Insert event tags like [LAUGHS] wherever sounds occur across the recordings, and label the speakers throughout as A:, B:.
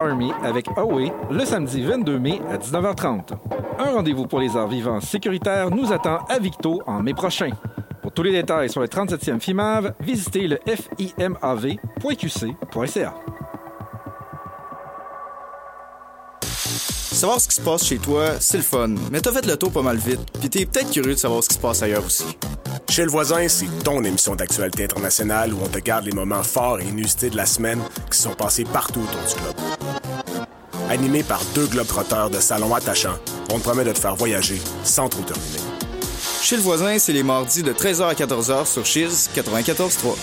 A: Army avec Away le samedi 22 mai à 19h30. Un rendez-vous pour les arts vivants sécuritaires nous attend à Victo en mai prochain. Pour tous les détails sur le 37e FIMAV, visitez le fimav.qc.ca.
B: Savoir ce qui se passe chez toi, c'est le fun, mais t'as fait le tour pas mal vite, puis t'es peut-être curieux de savoir ce qui se passe ailleurs aussi.
C: Chez le voisin, c'est ton émission d'actualité internationale où on te garde les moments forts et inusités de la semaine qui sont passés partout autour du globe. Animé par deux globetrotteurs de salon attachants, on te promet de te faire voyager sans trop terminer.
B: Chez le voisin, c'est les mardis de 13h à 14h sur Cheers 94.3.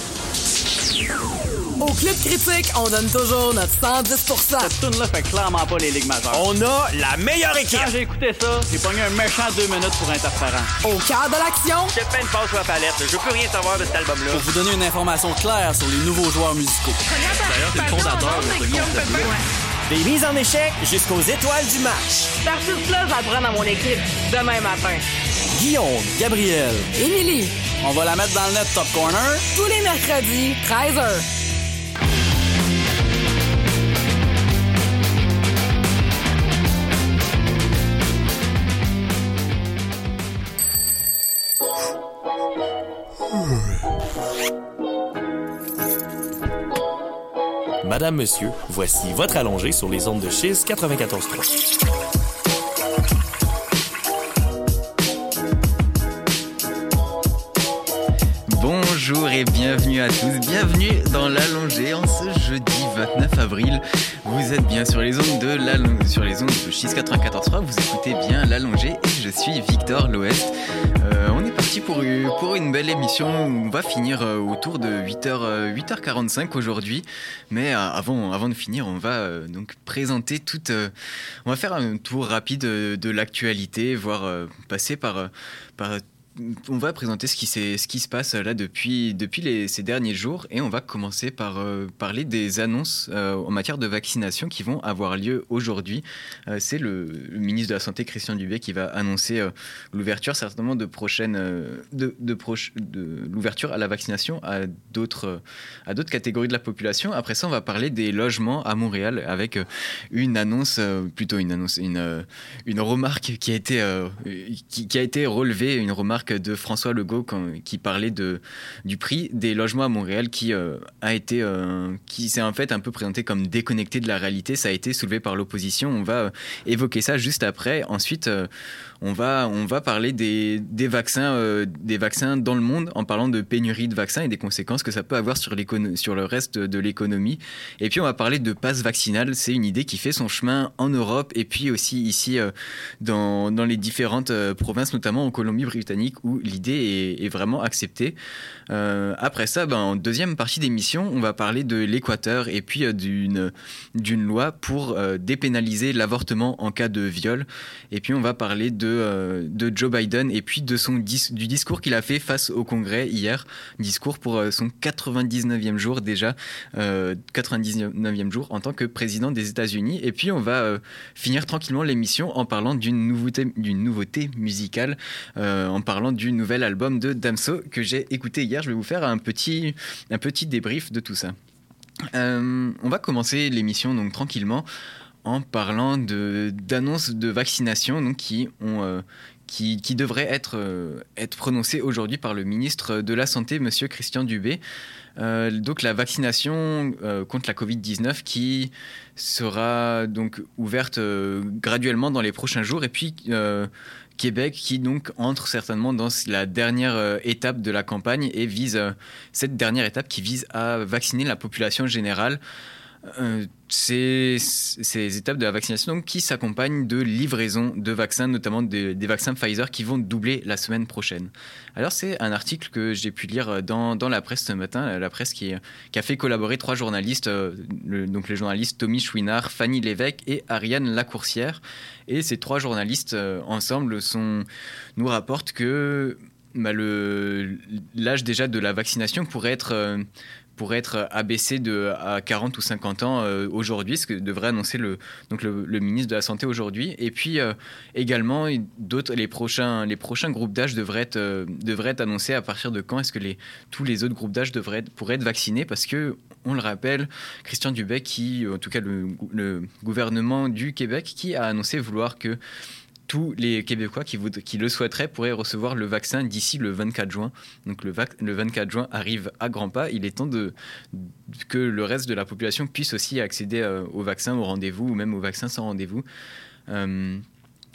D: Au Club Critique, on donne toujours notre 110%
E: Cette tune-là fait clairement pas les ligues majeures.
C: On a la meilleure équipe!
E: Quand j'ai écouté ça, j'ai pogné un méchant deux minutes pour interférent.
D: Au cœur de l'action,
F: J'ai peine passe sur la palette. Je veux plus rien savoir de cet album-là.
G: Pour vous donner une information claire sur les nouveaux joueurs musicaux.
F: D'ailleurs, c'est le fondateur de ce concept-là.
H: Des mises en échec jusqu'aux étoiles du match.
F: Cet artiste-là, je vais le prendre à mon équipe demain matin.
G: Guillaume, Gabriel.
D: Émilie,
G: On va la mettre dans le net Top Corner.
D: tous les mercredis, 13h.
H: Madame, monsieur, voici votre allongé sur les ondes de Chiz 94.3.
I: Bonjour et bienvenue à tous, bienvenue dans l'allongé en ce jeudi 29 avril. Vous êtes bien sur les ondes de l'allongé, sur les ondes de Chiz 94.3, vous écoutez bien l'allongé et je suis Victor L'Ouest. Euh, parti pour, une belle émission on va finir euh, autour de 8h, 8h45 aujourd'hui. Mais euh, avant, de finir, on va euh, donc présenter toute. euh, on va faire un tour rapide euh, de l'actualité, voire euh, passer euh, par on va présenter ce qui, se passe là depuis, ces derniers jours et on va commencer par euh, parler des annonces euh, en matière de vaccination qui vont avoir lieu aujourd'hui. Euh, C'est le, ministre de la Santé, Christian Dubé, qui va annoncer euh, l'ouverture certainement de prochaines, euh, de, de, de l'ouverture à la vaccination à d'autres, euh, catégories de la population. Après ça, on va parler des logements à Montréal avec euh, une annonce, euh, plutôt une annonce, une, euh, remarque qui a été, euh, qui a été relevée, une remarque de François Legault qui parlait de, du prix des logements à Montréal qui euh, a été, euh, qui s'est en fait un peu présenté comme déconnecté de la réalité. Ça a été soulevé par l'opposition. On va euh, évoquer ça juste après. Ensuite, on va, on va parler des, des vaccins, euh, des vaccins dans le monde en parlant de pénurie de vaccins et des conséquences que ça peut avoir sur, sur le reste de l'économie. Et puis on va parler de passe vaccinal. C'est une idée qui fait son chemin en Europe et puis aussi ici euh, dans, dans les différentes euh, provinces, notamment en Colombie-Britannique où l'idée est vraiment acceptée. Euh, après ça, ben, en deuxième partie d'émission, on va parler de l'Équateur et puis euh, d'une d'une loi pour euh, dépénaliser l'avortement en cas de viol. Et puis on va parler de, euh, de Joe Biden et puis de son du discours qu'il a fait face au Congrès hier. Discours pour son 99e jour déjà, euh, 99e jour en tant que président des États-Unis. Et puis on va finir tranquillement l'émission en parlant d'une nouveauté, d'une nouveauté musicale, en parlant du nouvel album de Damso que j'ai écouté hier. Je vais vous faire un petit, un petit débrief de tout ça. Euh, on va commencer l'émission donc tranquillement en parlant d'annonces de vaccination donc qui ont euh, qui, qui devraient être, euh, être prononcées aujourd'hui par le ministre de la Santé, Monsieur Christian Dubé. Donc la vaccination contre la Covid-19 qui sera donc ouverte graduellement dans les prochains jours et puis Québec qui donc entre certainement dans la dernière euh, étape de la campagne et vise euh, cette dernière étape qui vise à vacciner la population générale. Euh, ces, étapes de la vaccination qui s'accompagnent de livraison de vaccins, notamment de- des vaccins Pfizer qui vont doubler la semaine prochaine. Alors c'est un article que j'ai pu lire dans, la presse ce matin, la presse qui, a fait collaborer trois journalistes, euh, donc les journalistes Tommy Chouinard, Fanny Lévesque et Ariane Lacourcière. Et ces trois journalistes euh, ensemble nous rapportent que bah, l'âge déjà de la vaccination pourrait être, euh, pourrait être abaissé de, à 40 ou 50 ans euh, aujourd'hui, ce que devrait annoncer le, donc le, ministre de la Santé aujourd'hui. Et puis euh, également, d'autres, les, prochains, les prochains groupes d'âge devraient être, euh, devraient être annoncés à partir de quand est-ce que les, tous les autres groupes d'âge devraient pourraient être vaccinés? Parce que on le rappelle, Christian Dubé, qui, en tout cas le, le gouvernement du Québec, qui a annoncé vouloir que tous les Québécois qui, le souhaiteraient pourraient recevoir le vaccin d'ici le 24 juin. Donc le, le, 24 juin arrive à grands pas. Il est temps que le reste de la population puisse aussi accéder euh, au vaccin, au rendez-vous, ou même au vaccin sans rendez-vous. Euh,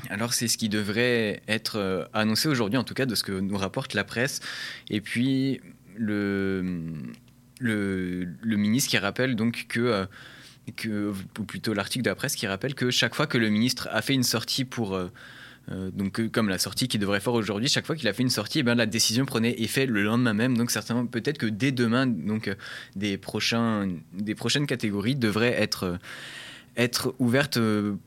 I: alors c'est ce qui devrait être euh, annoncé aujourd'hui, en tout cas de ce que nous rapporte la presse. Et puis le, le ministre qui rappelle donc que ou plutôt l'article de la presse qui rappelle que chaque fois que le ministre a fait une sortie pour euh, euh, donc comme la sortie qui devrait faire aujourd'hui, chaque fois qu'il a fait une sortie, eh bien, la décision prenait effet le lendemain même. Donc certainement, peut-être que dès demain, donc euh, des prochains, des prochaines catégories devraient être être ouvertes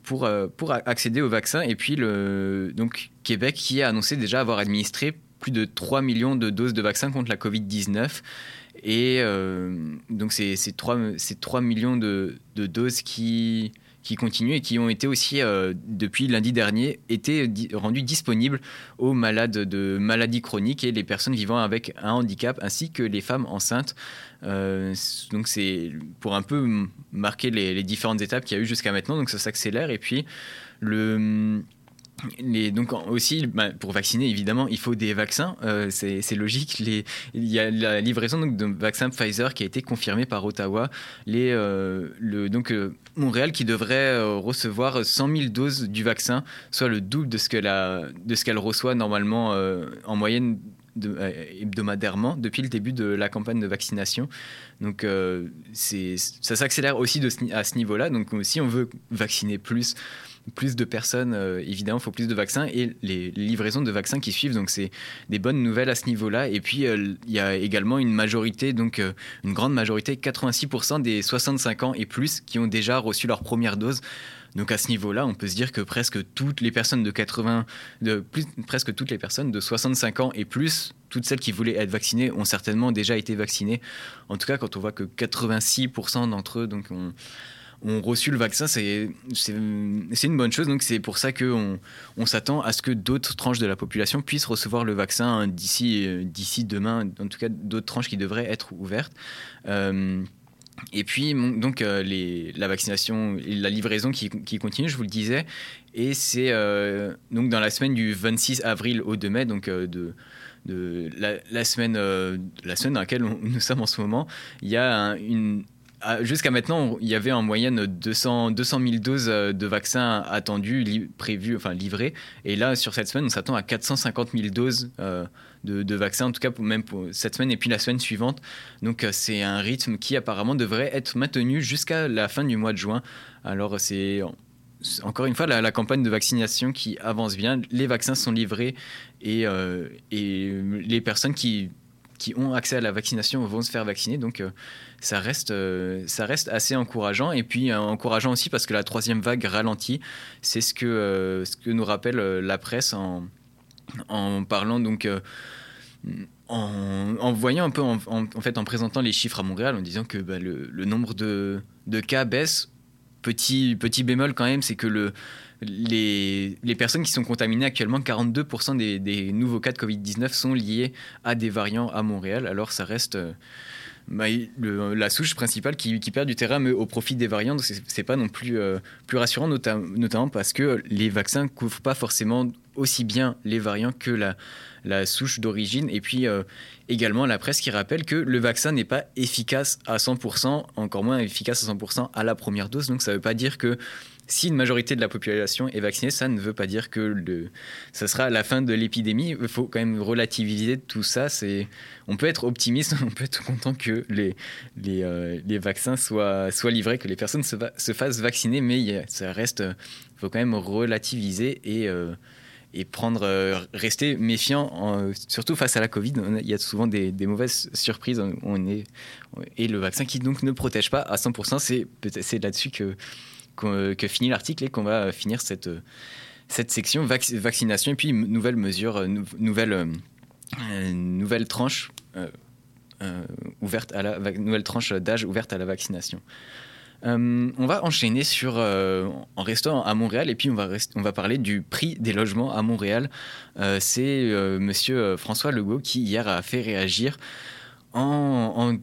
I: pour, pour accéder au vaccin. Et puis, le, donc, Québec qui a annoncé déjà avoir administré plus de 3 millions de doses de vaccins contre la Covid-19. Et euh, donc, c'est 3, 3 millions de, doses qui, qui continuent et qui ont été aussi, euh, depuis lundi dernier, été rendues disponibles aux malades de maladies chroniques et les personnes vivant avec un handicap, ainsi que les femmes enceintes. Euh, donc, c'est pour un peu marquer les, les différentes étapes qu'il y a eu jusqu'à maintenant. Donc, ça s'accélère. Et puis, le donc aussi, bah, pour vacciner, évidemment, il faut des vaccins. Euh, c'est logique. Il y a la livraison donc, de vaccins Pfizer qui a été confirmée par Ottawa. Les, euh, donc, euh, Montréal qui devrait recevoir 100 000 doses du vaccin, soit le double de ce qu'elle reçoit normalement en moyenne hebdomadairement depuis le début de la campagne de vaccination. Donc ça s'accélère aussi à ce niveau-là. Donc si on veut vacciner plus, plus de personnes, euh, évidemment, il faut plus de vaccins et les livraisons de vaccins qui suivent. Donc, c'est des bonnes nouvelles à ce niveau-là. Et puis, euh, il y a également une majorité, donc euh, une grande majorité, 86% des 65 ans et plus, qui ont déjà reçu leur première dose. Donc à ce niveau-là, on peut se dire que presque toutes les personnes de 80, de plus, presque toutes les personnes de 65 ans et plus, toutes celles qui voulaient être vaccinées ont certainement déjà été vaccinées. En tout cas, quand on voit que 86% d'entre eux donc ont, ont reçu le vaccin, c'est une bonne chose. Donc c'est pour ça qu'on on, s'attend à ce que d'autres tranches de la population puissent recevoir le vaccin hein, d'ici d'ici demain. En tout cas, d'autres tranches qui devraient être ouvertes. Euh, et puis, donc, euh, la vaccination la livraison qui, continue, je vous le disais. Et c'est euh, donc dans la semaine du 26 avril au 2 mai, donc de, la semaine dans laquelle nous sommes en ce moment, il y a une, jusqu'à maintenant, il y avait en moyenne 200, 200 000 doses euh, de vaccins attendus, prévus, enfin livrés. Et là, sur cette semaine, on s'attend à 450 000 doses euh, de, vaccins, en tout cas même pour cette semaine et puis la semaine suivante. Donc euh, c'est un rythme qui apparemment devrait être maintenu jusqu'à la fin du mois de juin. Alors c'est encore une fois la, campagne de vaccination qui avance bien. Les vaccins sont livrés et les personnes qui qui ont accès à la vaccination vont se faire vacciner. Donc euh, ça, reste, euh, ça reste assez encourageant. Et puis euh, encourageant aussi parce que la troisième vague ralentit. C'est ce que, ce que nous rappelle la presse en, en parlant donc... En, voyant un peu, en, en, fait, en présentant les chiffres à Montréal, en disant que bah, le, le, nombre de, de cas baisse. Petit, bémol quand même, c'est que le, les, personnes qui sont contaminées actuellement, 42% des, nouveaux cas de Covid-19 sont liés à des variants à Montréal. Alors ça reste la souche principale qui, perd du terrain au profit des variants. Donc c'est pas non plus, euh, plus rassurant, notamment parce que les vaccins couvrent pas forcément aussi bien les variants que la, souche d'origine. Et puis euh, également la presse qui rappelle que le vaccin n'est pas efficace à 100%, encore moins efficace à 100% à la première dose. Donc ça veut pas dire que si une majorité de la population est vaccinée, ça ne veut pas dire que le, ça sera la fin de l'épidémie. Il faut quand même relativiser tout ça. On peut être optimiste, [LAUGHS] on peut être content que les, euh, vaccins soient, livrés, que les personnes se, se fassent vacciner, mais ça reste, il faut quand même relativiser et, euh, euh, rester méfiant, surtout face à la Covid. Il y a souvent des, mauvaises surprises. Est, et le vaccin qui donc ne protège pas à 100%, c'est, c'est là-dessus que que finit l'article et qu'on va finir cette, cette section vaccination et puis nouvelle mesure, nouvelle, euh, nouvelle tranche. Euh, ouverte à la nouvelle tranche d'âge ouverte à la vaccination. on va enchaîner sur en restant à Montréal et puis on va on va parler du prix des logements à Montréal. C'est Monsieur François Legault qui hier a fait réagir en,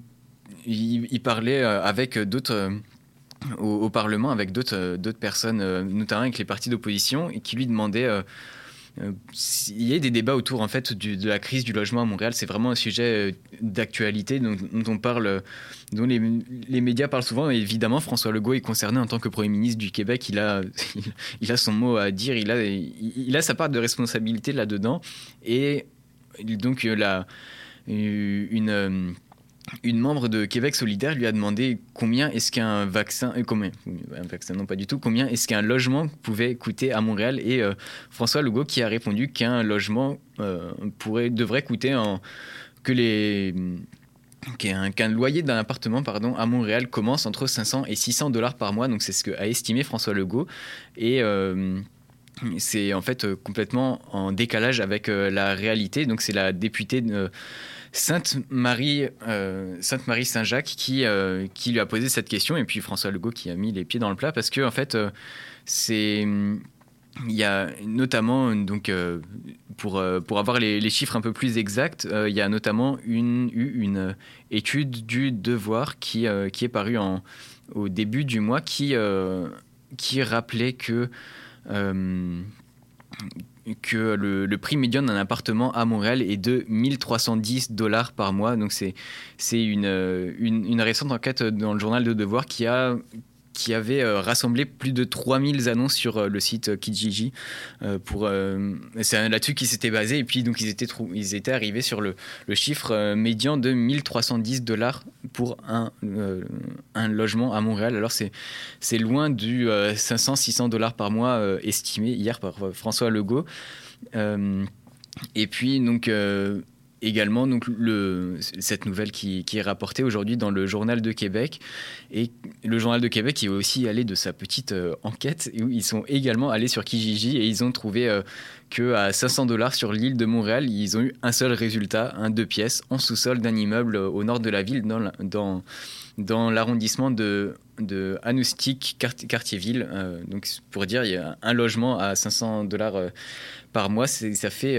I: il, parlait avec d'autres au, Parlement avec d'autres d'autres personnes, notamment avec les partis d'opposition, qui lui demandaient euh, il y a des débats autour en fait de la crise du logement à Montréal. C'est vraiment un sujet euh, d'actualité dont, on parle, euh, dont les, médias parlent souvent. Évidemment, François Legault est concerné en tant que Premier ministre du Québec. Il a, [LAUGHS] il a son mot à dire. Il a, il a sa part de responsabilité là-dedans. Et donc, la, une membre de Québec solidaire lui a demandé combien est-ce qu'un vaccin, euh, combien, un vaccin non pas du tout, combien est-ce qu'un logement pouvait coûter à Montréal et euh, François Legault qui a répondu qu'un logement euh, pourrait, devrait coûter en, que les qu'un loyer d'un appartement pardon, à Montréal commence entre 500 et 600 dollars par mois. Donc c'est ce qu'a estimé François Legault. Et c'est en fait complètement en décalage avec la réalité. Donc c'est la députée Sainte Marie, euh, Sainte Marie Saint Jacques qui euh, qui lui a posé cette question et puis François Legault qui a mis les pieds dans le plat parce que en fait euh, c'est il y a notamment donc pour pour avoir les, chiffres un peu plus exacts, il y a notamment une une étude du Devoir qui qui est parue au début du mois qui qui rappelait que que le, prix médian d'un appartement à Montréal est de 1310 dollars par mois. Donc c'est une, une, une, récente enquête dans le journal de Devoir qui a, qui avait euh, rassemblé plus de 3000 annonces sur euh, le site euh, Kijiji. pour, c'est là-dessus qu'ils s'étaient basés. Et puis, donc, ils étaient, ils étaient arrivés sur le, le chiffre médian de 1310 dollars pour un, un logement à Montréal. Alors, c'est, loin du 500-600 dollars par mois estimé hier par François Legault. et puis, donc, également donc cette nouvelle qui, est rapportée aujourd'hui dans le Journal de Québec. Et le Journal de Québec est aussi allé de sa petite euh, enquête où ils sont également allés sur Kijiji et ils ont trouvé euh, que à 500 dollars sur l'île de Montréal, ils ont eu un seul résultat, un deux pièces en sous-sol d'un immeuble au nord de la ville, dans, dans, l'arrondissement de, de quartier-ville. Euh, donc pour dire, il y a un logement à 500 dollars par mois, ça fait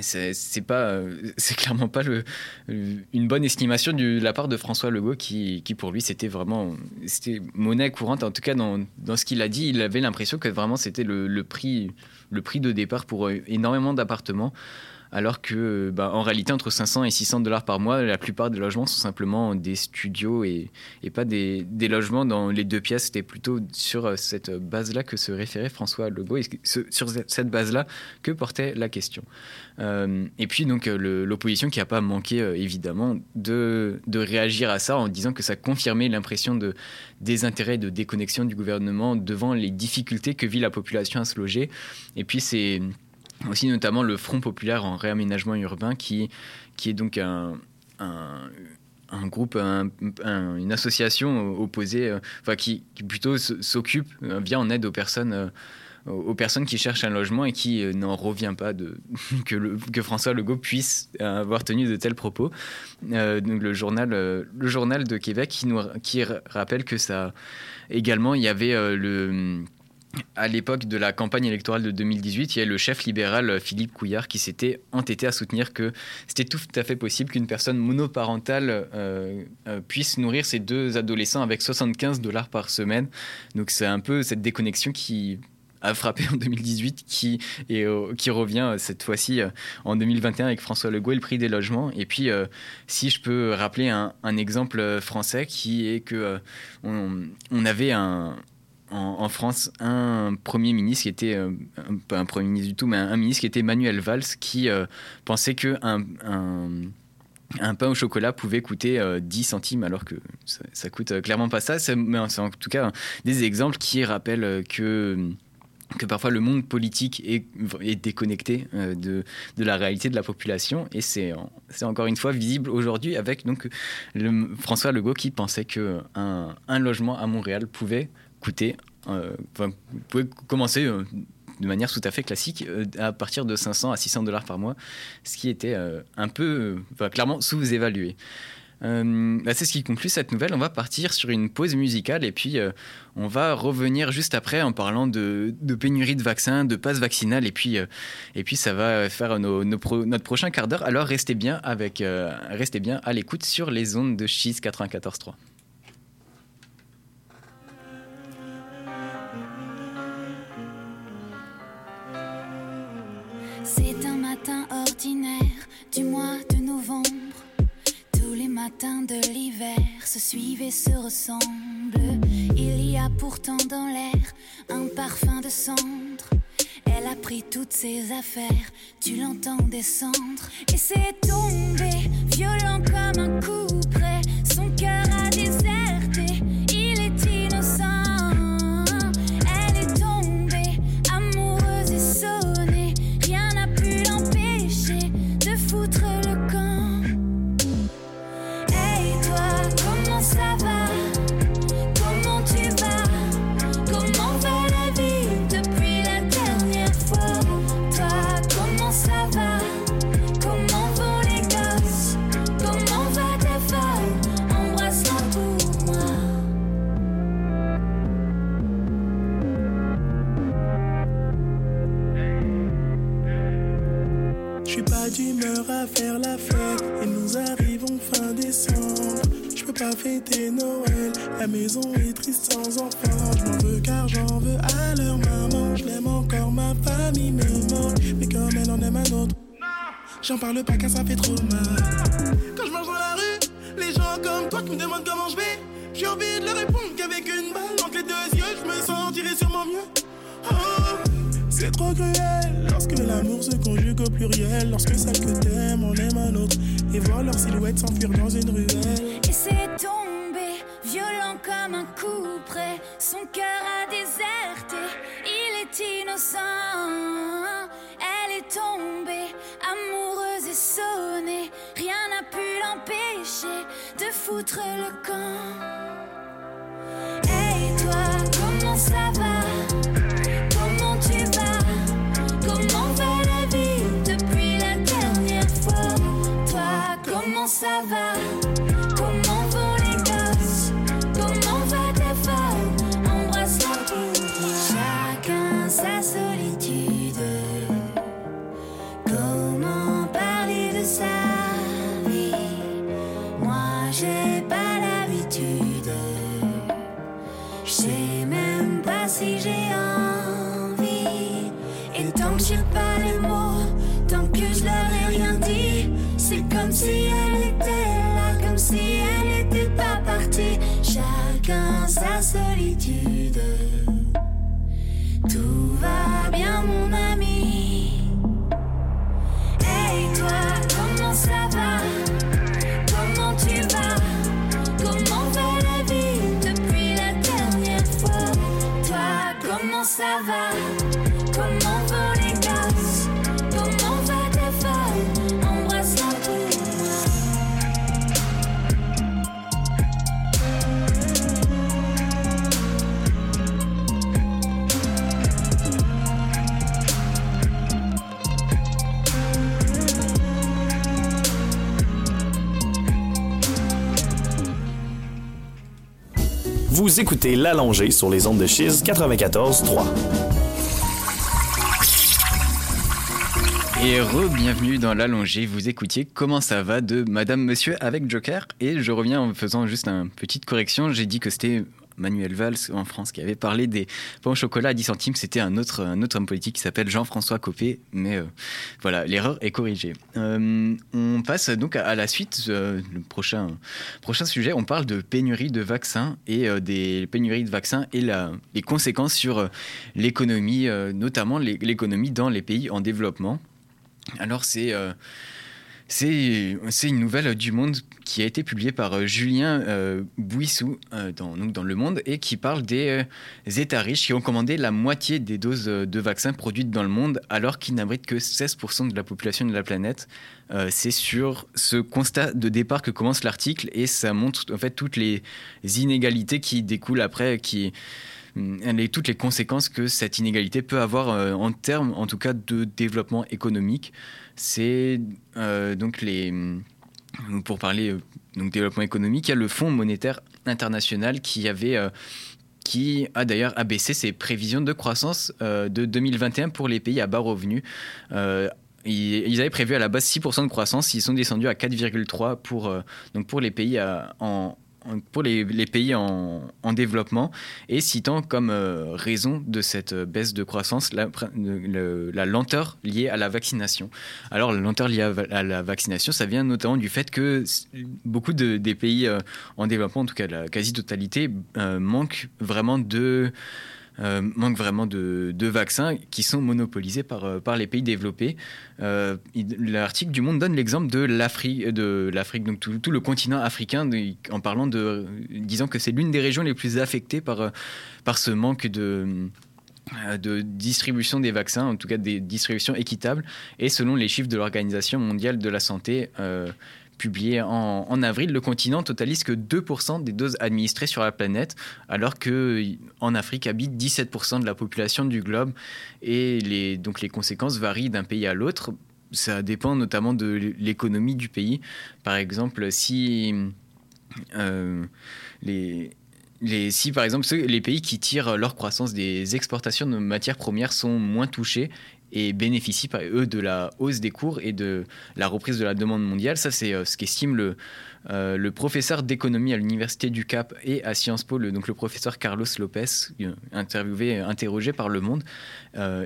I: c'est pas, euh, [LAUGHS] c'est clairement pas le, une bonne estimation de la part de François Legault qui, qui pour lui c'était vraiment, c'était monnaie courante. En tout cas dans, dans ce qu'il a dit, il avait l'impression que vraiment c'était le, le, prix, le prix de départ pour euh, énormément d'appartements alors que bah, en réalité entre 500 et 600 dollars par mois, la plupart des logements sont simplement des studios et, pas des, logements dans les deux pièces. C'était plutôt sur euh, cette base-là que se référait François Legault sur cette base-là que portait la question. Euh, et puis donc euh, l'opposition qui n'a pas manqué évidemment de, de, réagir à ça en disant que ça confirmait l'impression de désintérêt de déconnexion du gouvernement devant les difficultés que vit la population à se loger. Et puis c'est aussi notamment le Front populaire en réaménagement urbain qui, qui est donc un, un, groupe, une association opposée, euh, enfin qui, plutôt s'occupe, euh, vient en aide aux personnes. Euh, aux personnes qui cherchent un logement et qui n'en revient pas de, [LAUGHS] que, que, François Legault puisse avoir tenu de tels propos. donc le journal, le journal de Québec qui, qui rappelle que ça également il y avait le à l'époque de la campagne électorale de 2018, il y a le chef libéral euh, Philippe Couillard qui s'était entêté à soutenir que c'était tout à fait possible qu'une personne monoparentale euh, euh, puisse nourrir ses deux adolescents avec 75 dollars par semaine. Donc c'est un peu cette déconnexion qui a frappé en 2018 qui, et, qui revient cette fois-ci en 2021 avec François Legault et le prix des logements. Et puis, si je peux rappeler un, exemple français qui est que on avait un, en, France un premier ministre qui était, euh, pas un premier ministre du tout, mais un, ministre qui était Manuel Valls, qui euh, pensait que un, un, pain au chocolat pouvait coûter 10 euh, centimes, alors que ça, ça coûte clairement pas ça. Mais c'est en tout cas des exemples qui rappellent que que parfois le monde politique est, est déconnecté de, de, la réalité de la population et c'est encore une fois visible aujourd'hui avec donc François Legault qui pensait que un, un logement à Montréal pouvait coûter, euh, vous pouvez commencer euh, de manière tout à fait classique à partir de 500 à 600 dollars par mois, ce qui était un peu clairement sous-évalué. Euh, bah, c'est ce qui conclut cette nouvelle. On va partir sur une pause musicale et puis euh, on va revenir juste après en parlant de, pénurie de vaccins, de passe vaccinal et puis, euh, et puis ça va faire notre prochain quart d'heure. Alors restez bien, avec, restez bien à l'écoute sur les ondes de Cheese 94.3.
J: du mois de novembre les matins de l'hiver se suivent et se ressemblent. Il y a pourtant dans l'air un parfum de cendre. Elle a pris toutes ses affaires, tu l'entends descendre. Et c'est tombé, violent comme un coup
K: fêter Noël. La maison est triste sans enfant. Je m'en veux car j'en veux à leur maman. Je l'aime encore, ma famille me manque. Mais comme elle en aime un autre, j'en parle pas car ça fait trop mal. Quand je marche dans la rue, les gens comme toi qui me demandent comment je vais. J'ai envie de leur répondre qu'avec une balle entre les deux yeux, je me sentirais sûrement mieux. Oh, c'est trop cruel lorsque l'amour se conjugue au pluriel. Lorsque celle que t'aimes en aime un autre. Et voir leur s'enfuir dans une ruelle.
J: Et c'est tombé, violent comme un coup près. Son cœur a déserté, il est innocent. Elle est tombée, amoureuse et sonnée. Rien n'a pu l'empêcher de foutre le camp. Hey toi, comment ça va? Comment
H: Vous écoutez l'allongée sur les ondes de Chiz 94.3.
I: Et re-bienvenue dans l'allongée, vous écoutiez Comment ça va de Madame Monsieur avec Joker. Et je reviens en faisant juste une petite correction, j'ai dit que c'était Manuel Valls en France qui avait parlé des pains au chocolat à 10 centimes. C'était un autre, un autre homme politique qui s'appelle Jean-François Copé. Mais euh, voilà, l'erreur est corrigée. Euh, on passe donc à, la suite. Euh, le prochain, prochain sujet, on parle de pénurie de vaccins et des pénuries de vaccins et la, les conséquences sur l'économie, notamment l'économie dans les pays en développement. Alors c'est c'est une nouvelle du Monde qui a été publiée par euh, Julien euh, Bouissou euh, dans, dans, Le Monde et qui parle des États riches qui ont commandé la moitié des doses de vaccins produites dans le monde alors qu'ils n'abritent que 16% de la population de la planète. C'est sur ce constat de départ que commence l'article et ça montre en fait toutes les inégalités qui découlent après, qui les, toutes les conséquences que cette inégalité peut avoir en termes, en tout cas, de développement économique. C'est donc les pour parler donc développement économique, il y a le Fonds monétaire international qui avait qui a d'ailleurs abaissé ses prévisions de croissance de 2021 pour les pays à bas revenus. Ils, avaient prévu à la base 6% de croissance, ils sont descendus à 4,3% pour, pour les pays en, pour les, pays en, développement et citant comme euh, raison de cette baisse de croissance la, lenteur liée à la vaccination. Alors la lenteur liée à, la vaccination, ça vient notamment du fait que beaucoup de, des pays euh, en développement, en tout cas la quasi-totalité, euh, manquent vraiment de euh, manque vraiment de, vaccins qui sont monopolisés par, euh, les pays développés. Euh, l'article du Monde donne l'exemple de l'Afrique, donc tout, le continent africain, en parlant de, disant que c'est l'une des régions les plus affectées par, ce manque de distribution des vaccins, en tout cas des distributions équitables. Et selon les chiffres de l'Organisation mondiale de la santé, publié en, avril, le continent totalise que 2% des doses administrées sur la planète, alors qu'en Afrique habite 17% de la population du globe. Et les, donc les conséquences varient d'un pays à l'autre. Ça dépend notamment de l'économie du pays. Par exemple, si euh, les les, si par exemple les pays qui tirent leur croissance des exportations de matières premières sont moins touchés et bénéficient eux de la hausse des cours et de la reprise de la demande mondiale. Ça, c'est euh, ce qu'estime le, euh, le professeur d'économie à l'université du Cap et à Sciences Po, le, donc le professeur Carlos Lopez, euh, interviewé, interrogé par Le Monde.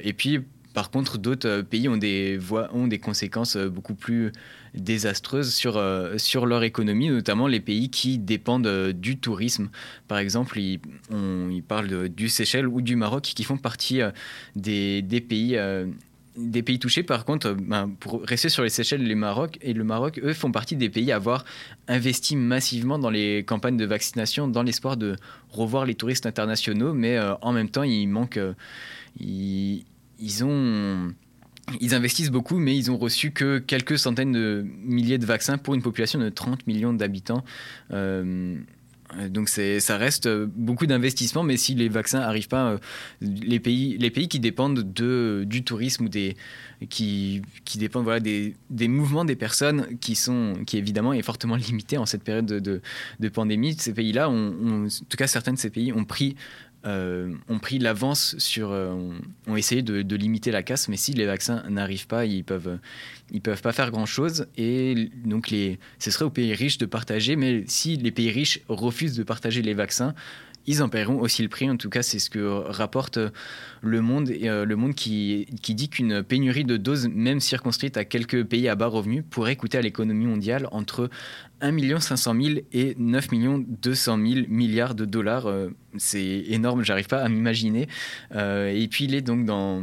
I: et puis, par contre, d'autres pays ont des, conséquences beaucoup plus désastreuses sur, sur leur économie, notamment les pays qui dépendent du tourisme. Par exemple, ils, on, parlent du Seychelles ou du Maroc qui font partie des, pays touchés, par contre, ben, pour rester sur les Seychelles, les Maroc et le Maroc, eux, font partie des pays à avoir investi massivement dans les campagnes de vaccination dans l'espoir de revoir les touristes internationaux, mais en même temps, il manque, ils, ils ont ils investissent beaucoup, mais ils ont reçu que quelques centaines de milliers de vaccins pour une population de 30 millions d'habitants. Euh, donc ça reste beaucoup d'investissement, mais si les vaccins n'arrivent pas, euh, les pays, les pays qui dépendent de, du tourisme ou des, qui, qui dépendent voilà, des, des, mouvements des personnes qui sont, qui évidemment est fortement limité en cette période de, de, pandémie, ces pays-là, en tout cas certains de ces pays ont pris euh, ont pris l'avance sur, euh, ont, essayé de, limiter la casse, mais si les vaccins n'arrivent pas, ils peuvent, ils peuvent pas faire grand chose. Et donc les, ce serait aux pays riches de partager, mais si les pays riches refusent de partager les vaccins, ils en paieront aussi le prix. En tout cas, c'est ce que rapporte Le Monde, euh, le monde qui, qui dit qu'une pénurie de doses, même circonscrite à quelques pays à bas revenus, pourrait coûter à l'économie mondiale entre 1 500 000 et 9 200 000 milliards de dollars. Euh, c'est énorme, j'arrive pas à m'imaginer. Euh, et puis il est donc dans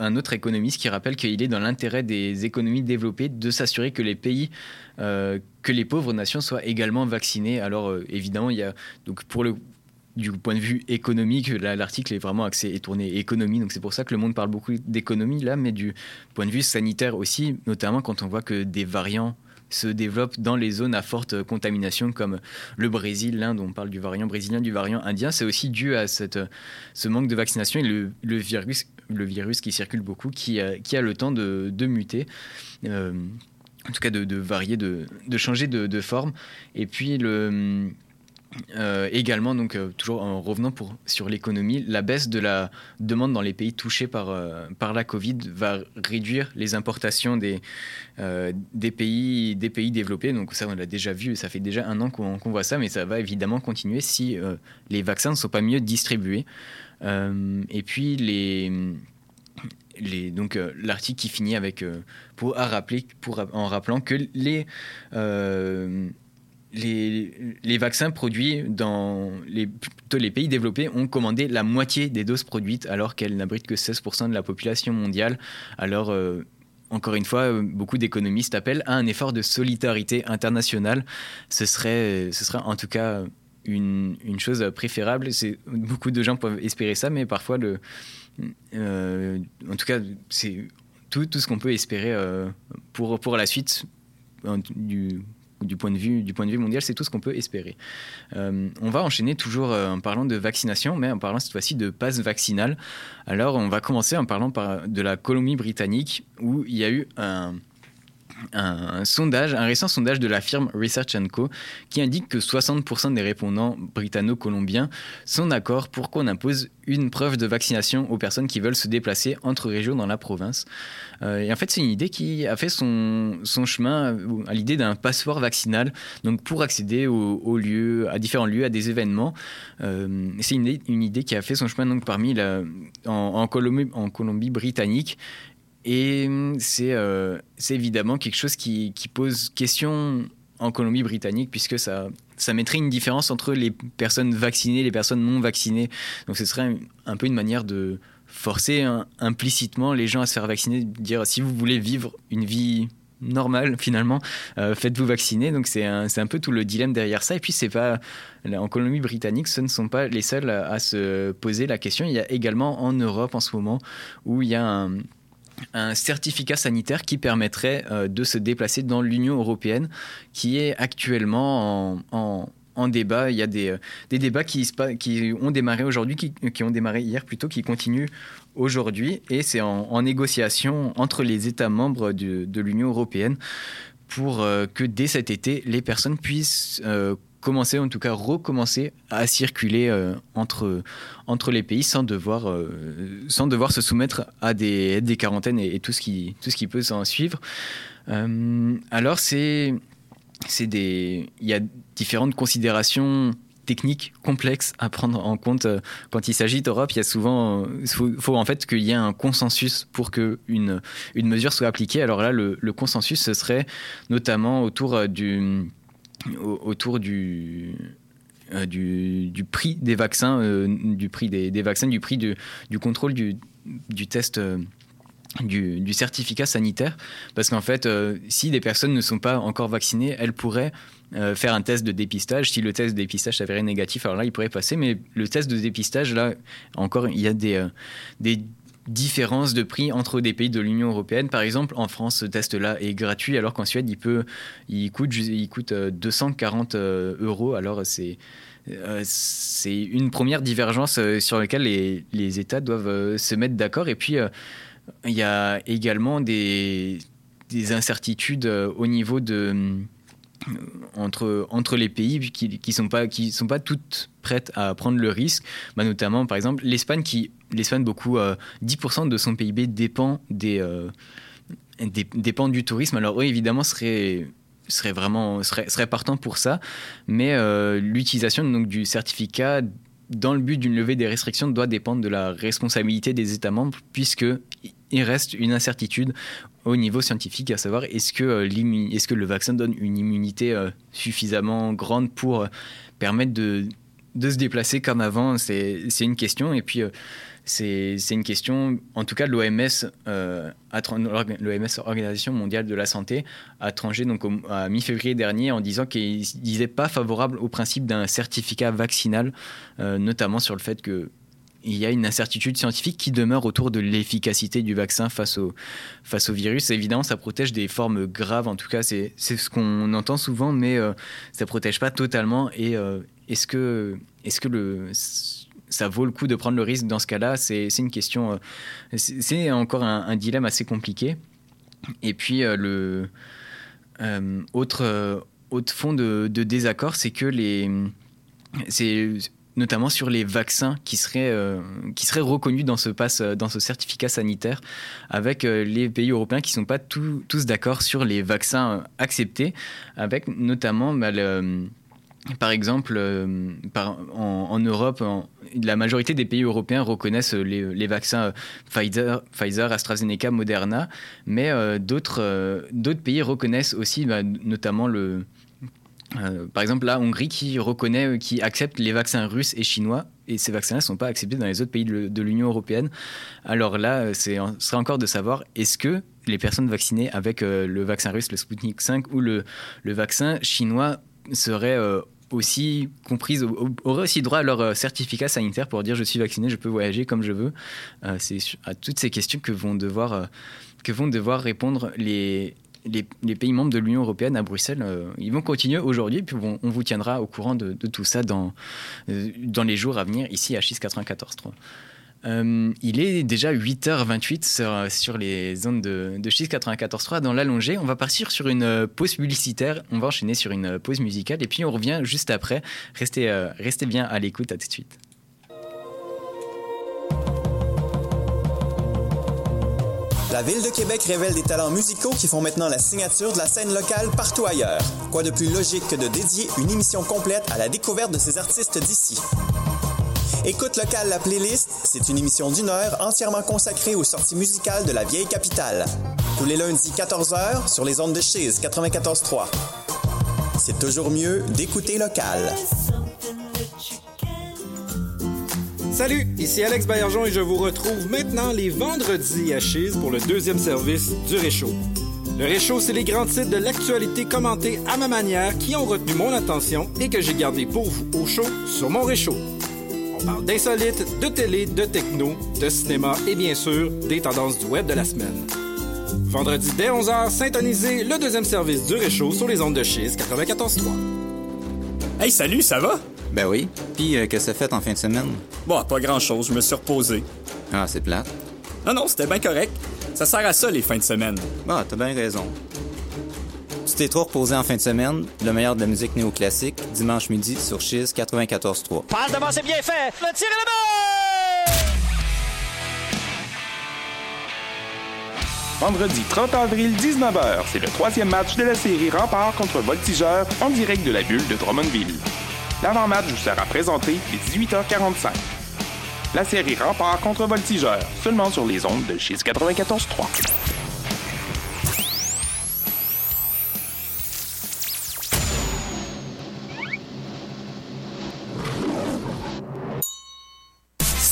I: un autre économiste qui rappelle qu'il est dans l'intérêt des économies développées de s'assurer que les pays, euh, que les pauvres nations soient également vaccinées. Alors évidemment, il y a donc pour le du point de vue économique, l'article est vraiment axé et tourné économie, donc c'est pour ça que le monde parle beaucoup d'économie là, mais du point de vue sanitaire aussi, notamment quand on voit que des variants se développent dans les zones à forte contamination comme le Brésil, l'Inde, on parle du variant brésilien, du variant indien. C'est aussi dû à ce manque de vaccination et le, virus, le virus qui circule beaucoup, qui, a, le temps de, muter. Euh, en tout cas, de, varier, de, de changer de, forme. Et puis, le, euh, également, donc, euh, toujours en revenant sur l'économie, la baisse de la demande dans les pays touchés par, euh, la Covid va réduire les importations des, pays, développés. Donc ça, on l'a déjà vu, ça fait déjà un an qu'on voit ça, mais ça va évidemment continuer si les vaccins ne sont pas mieux distribués. et puis, les... Donc l'article qui finit avec pour, à rappeler, en rappelant que les les, vaccins produits dans les, les pays développés ont commandé la moitié des doses produites alors qu'elles n'abritent que 16% de la population mondiale. Alors, euh, encore une fois, beaucoup d'économistes appellent à un effort de solidarité internationale. Ce serait, ce serait en tout cas une, chose préférable. Beaucoup de gens peuvent espérer ça, mais parfois, le, euh, en tout cas, c'est tout, tout ce qu'on peut espérer euh, pour, pour la suite du du point de vue, du point de vue mondial, c'est tout ce qu'on peut espérer. Euh, on va enchaîner toujours euh, en parlant de vaccination, mais en parlant cette fois-ci de passe vaccinal. Alors, on va commencer en parlant de la Colombie-Britannique, où il y a eu un, un, sondage, un récent sondage de la firme Research Co qui indique que 60% des répondants britanno-colombiens sont d'accord pour qu'on impose une preuve de vaccination aux personnes qui veulent se déplacer entre régions dans la province. Euh, et en fait, c'est une idée qui a fait son, chemin à l'idée d'un passeport vaccinal, donc pour accéder aux, lieux, à différents lieux, à des événements. Euh, c'est une, idée qui a fait son chemin donc parmi la, en, Colombie, en Colombie britannique et hum, euh, c'est évidemment quelque chose qui, pose question en Colombie-Britannique, puisque ça, ça mettrait une différence entre les personnes vaccinées et les personnes non vaccinées. Donc ce serait un, peu une manière de forcer implicitement les gens à se faire vacciner, de dire si vous voulez vivre une vie normale finalement, euh, faites-vous vacciner. Donc c'est un, un, peu tout le dilemme derrière ça. Et puis c'est pas en Colombie-Britannique, ce ne sont pas les seuls à, à, se poser la question. Il y a également en Europe en ce moment où il y a un, un certificat sanitaire qui permettrait euh, de se déplacer dans l'Union européenne, qui est actuellement en, débat. Il y a des, euh, débats qui, qui, ont démarré aujourd'hui, qui, ont démarré hier plutôt, qui continuent aujourd'hui, et c'est en, négociation entre les États membres de, l'Union européenne pour euh, que dès cet été, les personnes puissent commencer, en tout cas recommencer à circuler euh, entre, entre les pays sans devoir, euh, sans devoir se soumettre à des, des quarantaines et, tout, ce qui, tout ce qui peut s'en suivre. Euh, alors, c'est, des, il y a différentes considérations techniques complexes à prendre en compte quand il s'agit d'Europe. Il y a souvent, il faut, en fait qu'il y ait un consensus pour que une, mesure soit appliquée. Alors là, le consensus, ce serait notamment autour du autour du, euh, du, du, prix des vaccins, euh, du prix des, vaccins, du prix du, du contrôle du, du test. Euh, du, du, certificat sanitaire, parce qu'en fait, si des personnes ne sont pas encore vaccinées, elles pourraient faire un test de dépistage. Si le test de dépistage s'avérait négatif, alors là, il pourrait passer, mais le test de dépistage, là, encore, il y a des, des différence de prix entre des pays de l'Union européenne. Par exemple, en France, ce test-là est gratuit, alors qu'en Suède, il, coûte, il coûte 240 euh, euh, euros. Alors, c'est. Euh, c'est une première divergence sur laquelle les, États doivent se mettre d'accord. Et puis, il y a également des incertitudes au niveau de entre, entre les pays qui ne sont, pas, sont pas toutes prêtes à prendre le risque. Bah, notamment, par exemple, l'Espagne, qui l'Espagne, beaucoup, 10% euh, de son PIB dépend, des, euh, dépend du tourisme. Alors, oui, évidemment, serait serait vraiment serait, serait partant pour ça, mais euh, l'utilisation donc du certificat dans le but d'une levée des restrictions doit dépendre de la responsabilité des États membres, puisque il reste une incertitude au niveau scientifique, à savoir est-ce que, euh, est que le vaccin donne une immunité euh, suffisamment grande pour euh, permettre de, se déplacer comme avant? C'est une question. Et puis, c'est une question, en tout cas, l'OMS, l'OMS, Organisation mondiale de la santé, a tranché donc à mi-février dernier en disant qu'il n'était pas favorable au principe d'un certificat vaccinal, notamment sur le fait que il y a une incertitude scientifique qui demeure autour de l'efficacité du vaccin face au, face au virus. Évidemment, ça protège des formes graves, en tout cas, c'est ce qu'on entend souvent, mais euh, ça ne protège pas totalement. Et euh, est-ce que, est -ce que le, ça vaut le coup de prendre le risque dans ce cas-là? C'est une question, euh, c'est encore un, dilemme assez compliqué. Et puis, le autre, autre fond de, de désaccord, c'est que les. C'est notamment sur les vaccins qui seraient, euh, qui seraient reconnus dans ce, passe, euh, dans ce certificat sanitaire, avec euh, les pays européens qui ne sont pas tous d'accord sur les vaccins acceptés, avec notamment bah, par exemple, en, Europe, la majorité des pays européens reconnaissent les, vaccins Pfizer, Pfizer, AstraZeneca, Moderna, mais d'autres pays reconnaissent aussi bah, notamment le, euh, par exemple, la Hongrie qui reconnaît, euh, qui accepte les vaccins russes et chinois, et ces vaccins ne sont pas acceptés dans les autres pays de, l'Union européenne. Alors là, euh, ce serait encore de savoir est-ce que les personnes vaccinées avec le vaccin russe, le Sputnik 5 ou le, le vaccin chinois seraient aussi comprises, auraient aussi droit à leur certificat sanitaire pour dire je suis vacciné, je peux voyager comme je veux. C'est à toutes ces questions que vont devoir, que vont devoir répondre les, les, pays membres de l'Union européenne à Bruxelles, ils vont continuer aujourd'hui, puis on, vous tiendra au courant de, tout ça dans, dans les jours à venir ici à 694.3. Euh, il est déjà 8h28 sur, les ondes de, de 94.3 dans l'allongé. On va partir sur une euh, pause publicitaire. On va enchaîner sur une euh, pause musicale et puis on revient juste après. Restez, restez bien à l'écoute. À tout de suite.
L: La Ville de Québec révèle des talents musicaux qui font maintenant la signature de la scène locale partout ailleurs. Quoi de plus logique que de dédier une émission complète à la découverte de ces artistes d'ici? Écoute local la playlist, c'est une émission d'une heure entièrement consacrée aux sorties musicales de la vieille capitale. Tous les lundis 14h sur les ondes de Chise 94.3. C'est toujours mieux d'écouter local.
A: Salut, ici Alex Baillargeon et je vous retrouve maintenant les vendredis à Chise pour le deuxième service du Réchaud. Le Réchaud, c'est les grands titres de l'actualité commentés à ma manière qui ont retenu mon attention et que j'ai gardé pour vous au chaud sur mon Réchaud. On parle d'insolites, de télé, de techno, de cinéma et bien sûr des tendances du web de la semaine. Vendredi dès 11h, syntonisez le deuxième service du Réchaud sur les ondes de schiste 94.3.
M: Hey, salut, ça va?
N: Ben oui. Puis, euh, qu'est-ce que ça fait en fin de semaine?
M: Bon, pas grand-chose, je me suis reposé.
N: Ah, c'est plate.
M: Non, non, c'était bien correct. Ça sert à ça, les fins de semaine.
N: Bah, t'as bien raison. Tu t'es trop reposé en fin de semaine, le meilleur de la musique néoclassique, dimanche midi sur Chiz 94.3.
F: Parle devant, c'est bien fait! Le tir est
O: Vendredi 30 avril, 19h, c'est le troisième match de la série Rempart contre Voltigeur en direct de la bulle de Drummondville. L'avant-match vous sera présenté les 18h45. La série Rempart contre Voltigeur, seulement sur les ondes de Chiz 94.3.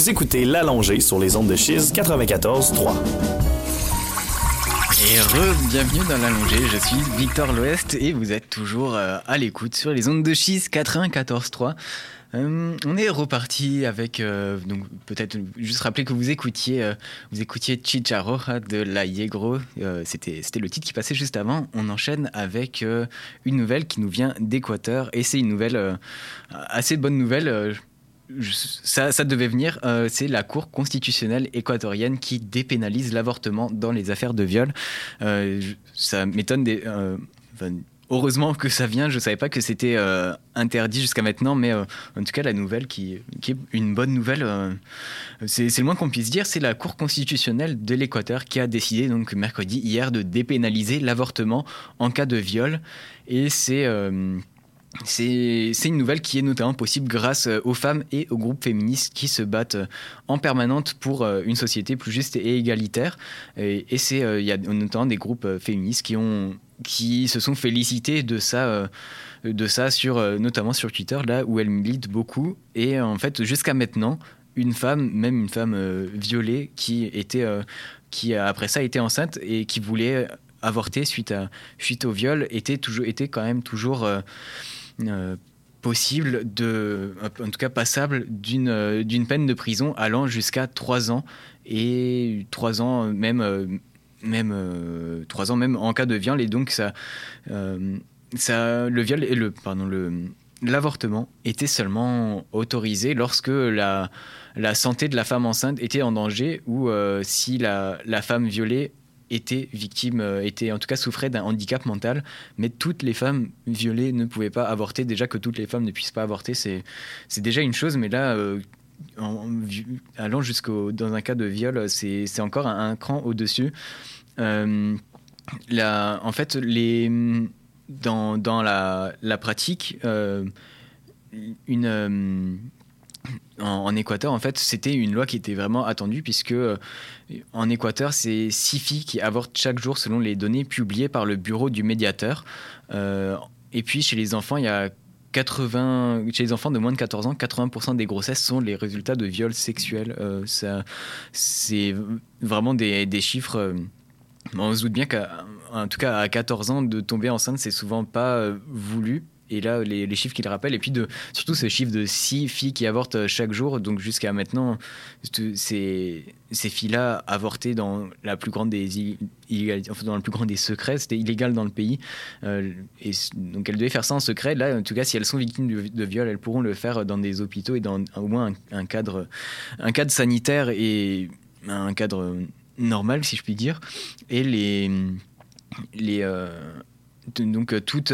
H: Vous écoutez L'Allongé sur les ondes de Chiz 94.3.
I: Et re-bienvenue dans l'allongé, je suis Victor L'Ouest et vous êtes toujours euh, à l'écoute sur les ondes de Chiz 94.3. Euh, on est reparti avec euh, donc peut-être juste rappeler que vous écoutiez euh, vous écoutiez Chicharroja de la Yegro c'était c'était le titre qui passait juste avant on enchaîne avec une nouvelle qui nous vient d'Équateur et c'est une nouvelle assez bonne nouvelle ça, devait venir, c'est la Cour constitutionnelle équatorienne qui dépénalise l'avortement dans les affaires de viol. ça m'étonne des heureusement que ça vient. Je ne savais pas que c'était euh, interdit jusqu'à maintenant, mais euh, en tout cas, la nouvelle qui, est une bonne nouvelle, euh, c'est le moins qu'on puisse dire. C'est la Cour constitutionnelle de l'Équateur qui a décidé, donc mercredi, hier, de dépénaliser l'avortement en cas de viol. Et c'est. C'est une nouvelle qui est notamment possible grâce aux femmes et aux groupes féministes qui se battent en permanente pour une société plus juste et égalitaire. Et, il y a notamment des groupes féministes qui se sont félicités de ça, euh, de ça sur, euh, notamment sur Twitter, là où elle milite beaucoup. Et en fait, jusqu'à maintenant, une femme, même une femme euh, violée, qui était, qui après ça était enceinte et qui voulait avorter suite, à, suite au viol, était, toujours, était quand même toujours possible, de, en tout cas passable, d'une d'une peine de prison allant jusqu'à trois ans. Et trois ans, même même euh, trois ans, même en cas de viol. Et donc, ça, euh, ça, le viol et le, pardon, le, l'avortement était seulement autorisé lorsque la, la santé de la femme enceinte était en danger ou euh, si la, la, femme violée était victime, était en tout cas souffrait d'un handicap mental, mais toutes les femmes violées ne pouvaient pas avorter. Déjà que toutes les femmes ne puissent pas avorter, c'est, déjà une chose, mais là, en, allant jusqu'au dans un cas de viol, c'est encore un, cran au-dessus. Euh, en fait, les, dans, dans la, la pratique, euh, une, euh, en, Équateur, en fait, c'était une loi qui était vraiment attendue puisque en Équateur, c'est six filles qui avortent chaque jour selon les données publiées par le bureau du médiateur. et puis chez les enfants, il y a 80, chez les enfants de moins de 14 ans, 80% des grossesses sont les résultats de viols sexuels. ça, c'est vraiment des, des chiffres. Euh, on se doute bien qu'en tout cas à 14 ans, de tomber enceinte, c'est souvent pas euh, voulu. Et là, les, chiffres qu'il rappelle, et puis de, surtout ce chiffre de 6 filles qui avortent euh, chaque jour, donc jusqu'à maintenant, ces, ces filles-là avortaient dans la plus grande des enfin, dans le plus grand des secrets, c'était illégal dans le pays. Euh, et donc elles devaient faire ça en secret. Là, en tout cas, si elles sont victimes de, viol, elles pourront le faire dans des hôpitaux et dans au moins un, cadre, un cadre sanitaire et un cadre normal, si je puis dire. Et les, les euh, donc toutes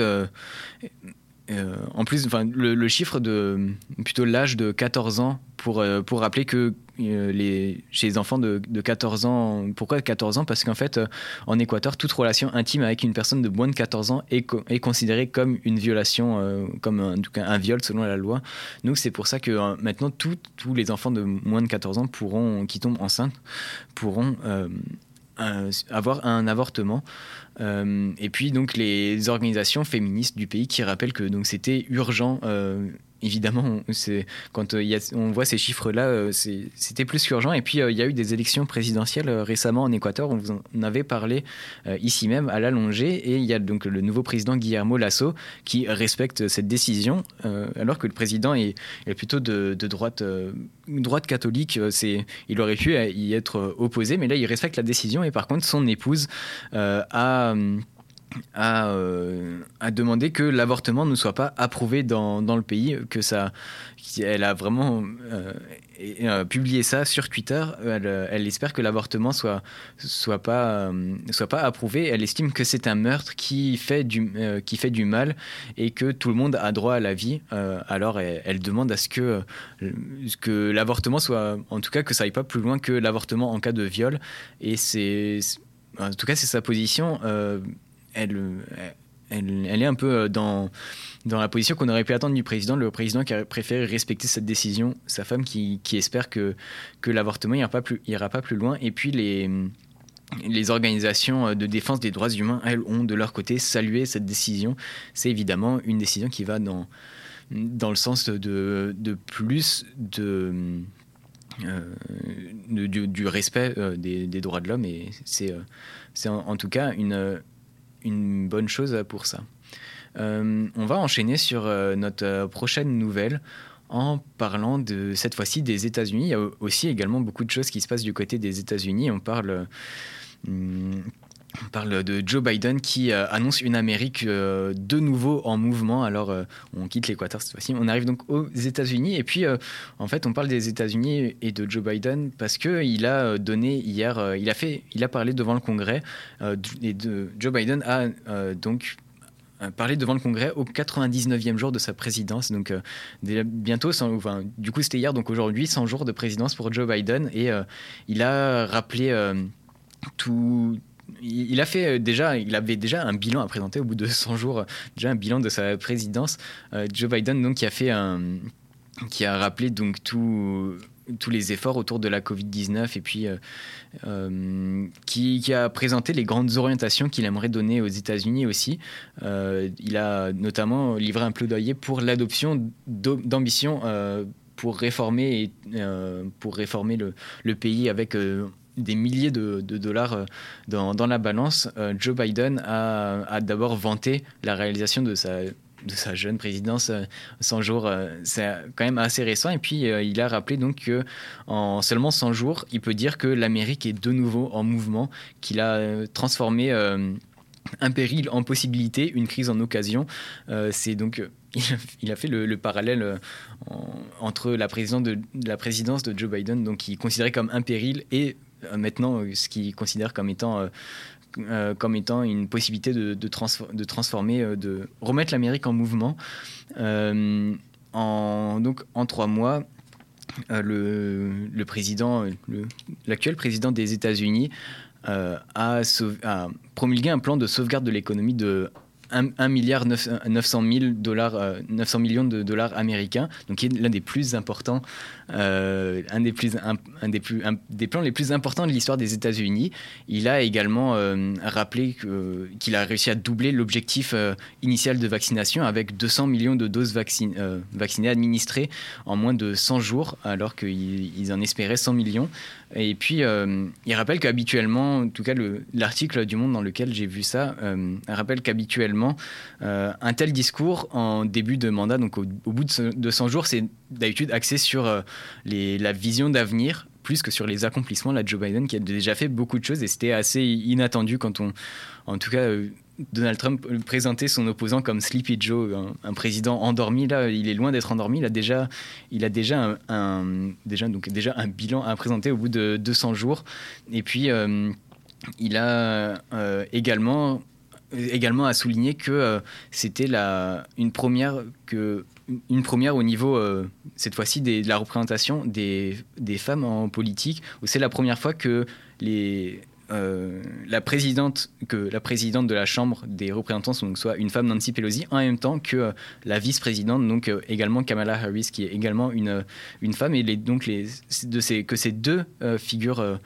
I: en plus, enfin, le, chiffre de plutôt l'âge de 14 ans pour, euh, pour rappeler que euh, les, chez les enfants de, 14 ans, pourquoi 14 ans? Parce qu'en fait, en Équateur, toute relation intime avec une personne de moins de 14 ans est, est considérée comme une violation, comme un, un, viol selon la loi. Donc c'est pour ça que maintenant, tous les enfants de moins de 14 ans pourront, qui tombent enceintes pourront avoir un avortement. Euh, et puis donc les organisations féministes du pays qui rappellent que donc c'était urgent évidemment, quand euh, on voit ces chiffres-là, euh, c'était plus qu'urgent. Et puis, euh, il y a eu des élections présidentielles récemment en Équateur. On vous en avait parlé ici même à l'allongé. Et il y a donc le nouveau président Guillermo Lasso qui respecte cette décision, alors que le président est, plutôt de, droite, droite catholique. Il aurait pu y être opposé, mais là, il respecte la décision. Et par contre, son épouse a a, euh, demandé que l'avortement ne soit pas approuvé dans, dans, le pays, que ça, elle a vraiment euh, euh, publié ça sur Twitter. Elle, espère que l'avortement soit soit pas soit pas approuvé. Elle estime que c'est un meurtre qui fait du qui fait du mal et que tout le monde a droit à la vie. alors elle, elle, demande à ce que que l'avortement soit, en tout cas, que ça aille pas plus loin que l'avortement en cas de viol. Et c'est en tout cas c'est sa position elle, elle, est un peu euh, dans, la position qu'on aurait pu attendre du président, le président qui a préféré respecter cette décision, sa femme qui, espère que, l'avortement n'ira pas, plus, pas plus loin, et puis les, organisations de défense des droits humains, elles, ont de leur côté salué cette décision. C'est évidemment une décision qui va dans, le sens de, plus du, respect des, droits de l'homme. Et c'est en, tout cas une, une bonne chose pour ça. on va enchaîner sur notre prochaine nouvelle en parlant de cette fois-ci des États-Unis. Il y a aussi également beaucoup de choses qui se passent du côté des États-Unis. On parle. On parle de Joe Biden qui euh, annonce une Amérique euh, de nouveau en mouvement. Alors, euh, on quitte l'Équateur cette fois-ci. On arrive donc aux États-Unis. Et puis, en fait, on parle des États-Unis et de Joe Biden parce qu'il a donné hier, il, a fait, il a parlé devant le Congrès. Joe Biden a donc parlé devant le Congrès au 99e jour de sa présidence. Donc, bientôt, enfin, du coup, c'était hier, donc aujourd'hui, 100 jours de présidence pour Joe Biden. Et il a rappelé tout il a fait euh, déjà, il avait déjà un bilan à présenter au bout de 100 jours, déjà un bilan de sa présidence. Euh, Joe Biden, donc, qui a fait qui a rappelé donc tous les efforts autour de la Covid-19 et puis euh, qui, a présenté les grandes orientations qu'il aimerait donner aux États-Unis aussi. il a notamment livré un plaidoyer pour l'adoption d'ambitions pour réformer, pour réformer le pays avec des milliers de, dollars euh, dans, la balance, euh, Joe Biden a, d'abord vanté la réalisation de sa, de sa jeune présidence 100 euh, jours. C'est quand même assez récent. Et puis, il a rappelé donc que en seulement 100 jours, il peut dire que l'Amérique est de nouveau en mouvement, qu'il a transformé un péril en possibilité, une crise en occasion. c'est donc [LAUGHS] il a fait le, parallèle entre la, de, la présidence de Joe Biden, donc qui considérait comme un péril, et maintenant euh, ce qu'ils considèrent comme étant euh, comme étant une possibilité de, de, de transformer, de remettre l'Amérique en mouvement. en, donc en trois mois, le, le, président, l'actuel président des États-Unis a, a, promulgué un plan de sauvegarde de l'économie de 1, milliard 900 dollars, 900 millions de dollars américains, donc qui est l'un des plus importants euh, un, des plus, un, des plus, des plans les plus importants de l'histoire des États-Unis. Il a également euh, rappelé qu'il a réussi à doubler l'objectif euh, initial de vaccination avec 200 millions de doses vaccinées administrées en moins de 100 jours, alors qu'ils en espéraient 100 millions. Et puis, il rappelle qu'habituellement, en tout cas l'article du Monde dans lequel j'ai vu ça, rappelle qu'habituellement, un tel discours en début de mandat, donc au, bout de 100 jours, c'est d'habitude axé sur la vision d'avenir plus que sur les accomplissements. Là, Joe Biden qui a déjà fait beaucoup de choses et c'était assez inattendu quand on, en tout cas, euh, Donald Trump présentait son opposant comme Sleepy Joe, un, président endormi. Là, il est loin d'être endormi. Il a déjà, il a déjà un, déjà donc déjà un bilan à présenter au bout de 200 jours. Et puis, euh, il a euh, également également à souligner que c'était la une première que une première au niveau, euh, cette fois-ci, de la représentation des, des, femmes en politique, où c'est la première fois que les, euh, la, présidente, que la présidente de la Chambre des représentants soit une femme, Nancy Pelosi, en même temps que euh, la vice-présidente, donc également Kamala Harris, qui est également une, une femme, et donc les, de ces, que ces deux figures...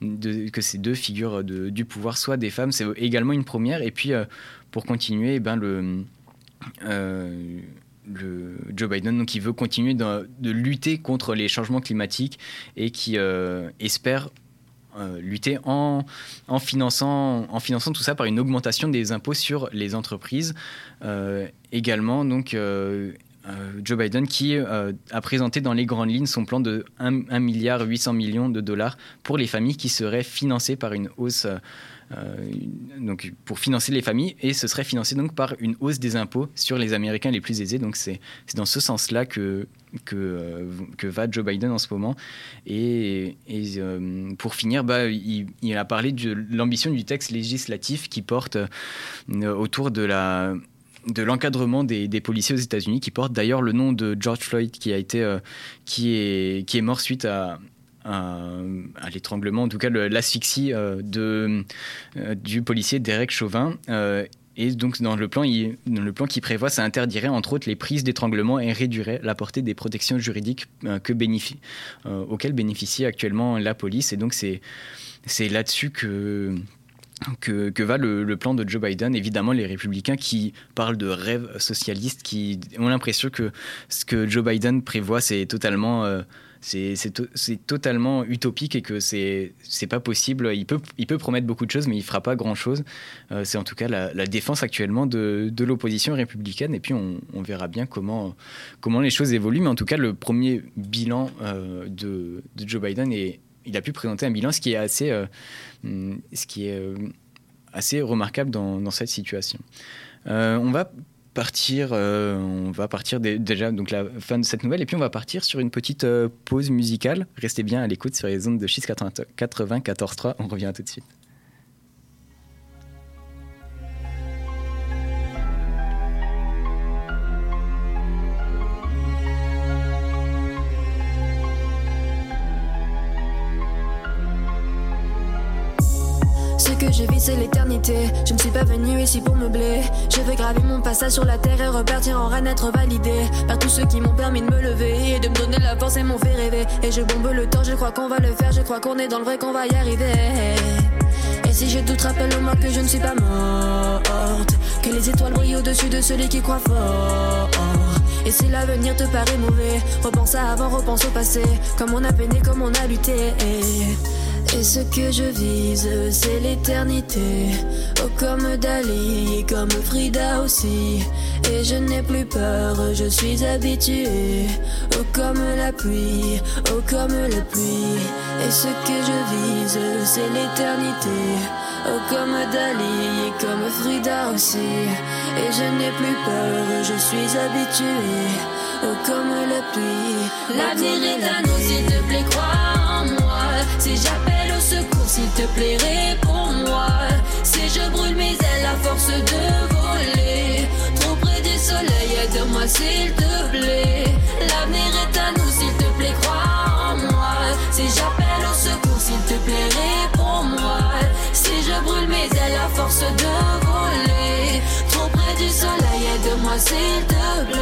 I: Que ces deux figures du pouvoir soient des femmes, c'est également une première. Et puis, pour continuer, eh ben, le, le Joe Biden, donc, qui veut continuer de, lutter contre les changements climatiques et qui euh, espère euh, lutter en, en, finançant, en finançant tout ça par une augmentation des impôts sur les entreprises. Euh, également, donc, Joe Biden qui a présenté dans les grandes lignes son plan de 1, milliard 800 millions de dollars pour les familles qui seraient financées par une hausse euh, donc pour financer les familles et ce serait financé donc par une hausse des impôts sur les Américains les plus aisés. Donc c'est dans ce sens-là que que, euh, va Joe Biden en ce moment. Et, euh, pour finir, bah, il, a parlé de l'ambition du texte législatif qui porte autour de la de l'encadrement des, policiers aux États-Unis, qui porte d'ailleurs le nom de George Floyd, qui a été qui est qui est mort suite à, à l'étranglement, en tout cas l'asphyxie euh, de, euh, du policier Derek Chauvin. Euh, et donc, dans le plan, dans le plan qui prévoit, ça interdirait entre autres les prises d'étranglement et réduirait la portée des protections juridiques que auxquelles bénéficie actuellement la police. Et donc, c'est, c'est là-dessus que, que, va le, plan de Joe Biden. Évidemment, les républicains qui parlent de rêve socialiste, qui ont l'impression que ce que Joe Biden prévoit, c'est totalement c'est totalement utopique et que c'est pas possible. Il peut, il peut promettre beaucoup de choses, mais il fera pas grand-chose. Euh, c'est en tout cas la, défense actuellement de, de l'opposition républicaine. Et puis on, on, verra bien comment, comment les choses évoluent. Mais en tout cas, le premier bilan euh, de, de, Joe Biden, est, il a pu présenter un bilan, ce qui est assez, euh, ce qui est, assez remarquable dans, cette situation. on va partir, euh, on va partir déjà donc la fin de cette nouvelle et puis on va partir sur une petite euh, pause musicale. Restez bien à l'écoute sur les ondes de 6 94.3. On revient tout de suite.
J: Je vis c'est l'éternité. Je ne suis pas venu ici pour me blé. Je vais graver mon passage sur la terre et repartir en reine être validé par tous ceux qui m'ont permis de me lever et de me donner la force et m'ont fait rêver. Et je bombe le temps, je crois qu'on va le faire, je crois qu'on est dans le vrai, qu'on va y arriver. Et si j'ai tout rappelle-moi que je ne suis pas morte, que les étoiles brillent au-dessus de celui qui croit fort. Et si l'avenir te paraît mauvais, repense à avant, repense au passé, comme on a peiné, comme on a lutté. Ce que je vise, c'est l'éternité. Oh, comme Dali, comme Frida aussi. Et je n'ai plus peur, je suis habitué. Oh, comme la pluie, oh, comme la pluie. Et ce que je vise, c'est l'éternité. Oh, comme Dali, comme Frida aussi. Et je n'ai plus peur, je suis habitué. Oh, comme la pluie. L'avenir est à nous, s'il te plaît, crois en moi. Si j'appelle s'il te plaît, réponds-moi. Si je brûle mes ailes à force de voler, trop près du soleil, aide-moi, s'il te plaît. L'avenir est à nous, s'il te plaît, crois en moi. Si j'appelle au secours, s'il te plaît, réponds-moi. Si je brûle mes ailes à force de voler, trop près du soleil, aide-moi, s'il te plaît.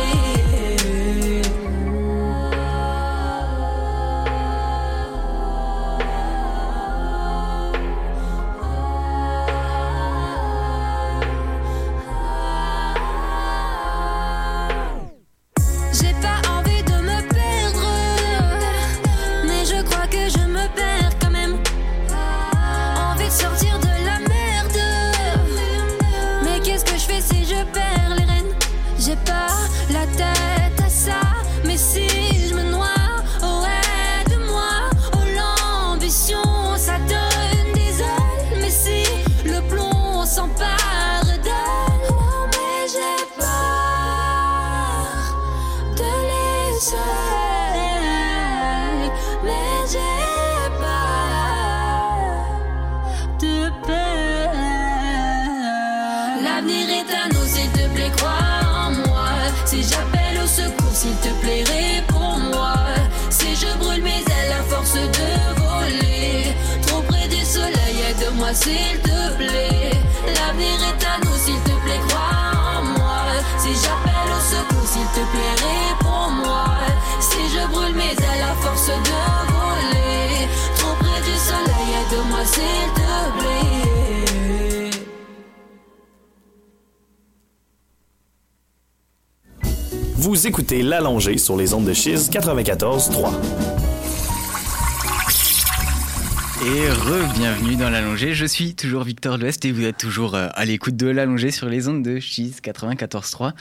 H: Vous écoutez L'Allongée sur les ondes de Chiz 94.3.
I: Et re-bienvenue dans l'allongée. Je suis toujours Victor L'Ouest et vous êtes toujours euh, à l'écoute de l'allongée sur les ondes de Cheese 94.3.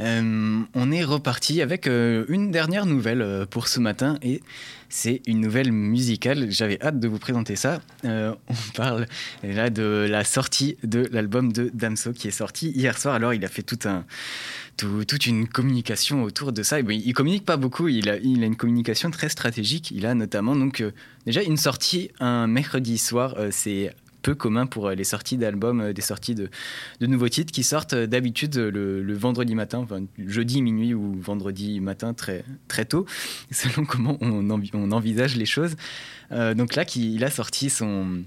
I: Euh, on est reparti avec euh, une dernière nouvelle pour ce matin et c'est une nouvelle musicale. J'avais hâte de vous présenter ça. on parle là de la sortie de l'album de Damso qui est sorti hier soir. Alors il a fait tout un toute une communication autour de ça. Et il communique pas beaucoup, il a, une communication très stratégique. Il a notamment donc euh, déjà une sortie un mercredi soir. Euh, c'est peu commun pour euh, les sorties d'albums, des sorties de, nouveaux titres qui sortent d'habitude le, vendredi matin, enfin, jeudi minuit ou vendredi matin très, très tôt, [LAUGHS] selon comment on, on envisage les choses. donc là, il a sorti son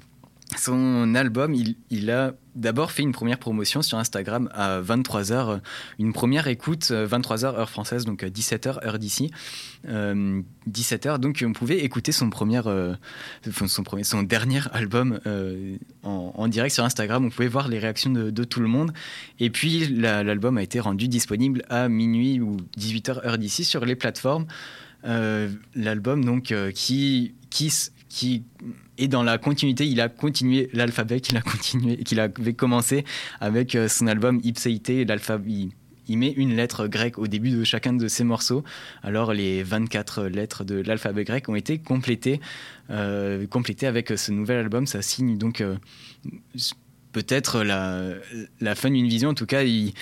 I: son album, il, a d'abord fait une première promotion sur Instagram à 23h, une première écoute, 23h heure française, donc 17h heure d'ici. 17h, donc on pouvait écouter son, premier, euh, son, dernier album euh, en, direct sur Instagram. On pouvait voir les réactions de, tout le monde. Et puis l'album a été rendu disponible à minuit ou 18h heure d'ici sur les plateformes. l'album donc qui, qui, qui est dans la continuité. Il a continué l'alphabet qu'il avait commencé avec son album Ipséité. L'alphabet, il met une lettre grecque au début de chacun de ses morceaux. Alors les 24 lettres de l'alphabet grec ont été complétées, euh, complétées avec ce nouvel album. Ça signe donc euh, peut-être la, fin d'une vision. En tout cas, il,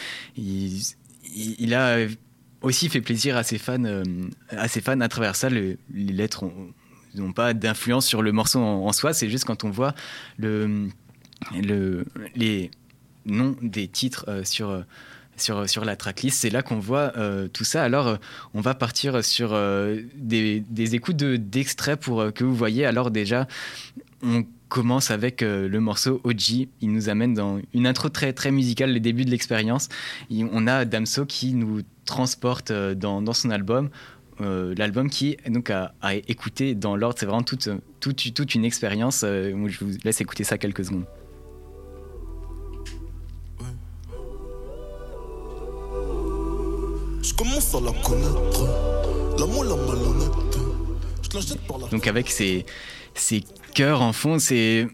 I: a aussi fait plaisir à ses fans, euh, à travers ça. les lettres n'ont pas d'influence sur le morceau en, soi. C'est juste quand on voit le, le, les noms des titres sur sur, sur la tracklist. C'est là qu'on voit euh, tout ça. Alors, euh, on va partir sur euh, des, des, écoutes d'extraits pour que vous voyez. Alors déjà, on commence avec le morceau OG. Il nous amène dans une intro très, très musicale, le début de l'expérience. On a Damso qui nous transporte dans, dans son album. L'album qui donc à, écouter dans l'ordre. C'est vraiment toute, toute, toute une expérience. je vous laisse écouter ça quelques secondes. Je commence à la connaître. L'amour, la malhonnête. Je la jette par la. Donc avec ses, ses cœurs en fond, c'est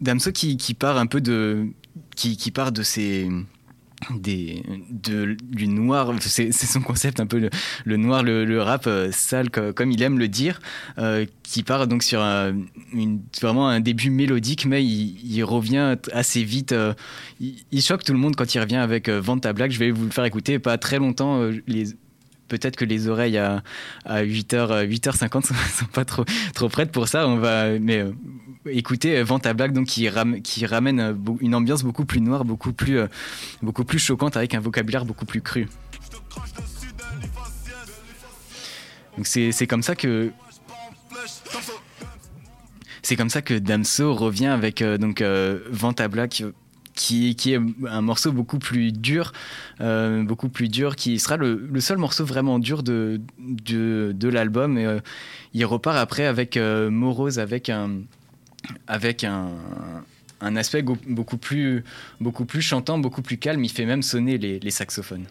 I: Damso qui, qui part un peu de. qui, qui part de ses des, de, du noir, c'est son concept un peu le, noir, le, rap euh, sale comme il aime le dire, euh, qui part donc sur un, vraiment un début mélodique, mais il, revient assez vite. Euh, il, choque tout le monde quand il revient avec Vente ta blague. Je vais vous le faire écouter, pas très longtemps. peut-être que les oreilles à, à 8h, 8h50 sont, sont pas trop, trop prêtes pour ça. On va, mais écoutez Vente à blague donc qui, ramène euh, une ambiance beaucoup plus noire, beaucoup plus, euh, beaucoup plus choquante avec un vocabulaire beaucoup plus cru. Donc c'est comme ça que c'est comme ça que Damso revient avec euh, donc Vente à blague qui, qui, est un morceau beaucoup plus dur, beaucoup plus dur, qui sera le, seul morceau vraiment dur de, de, de l'album. Il repart après avec Morose, avec un, avec un, aspect beaucoup plus, chantant, beaucoup plus calme. Il fait même sonner les saxophones.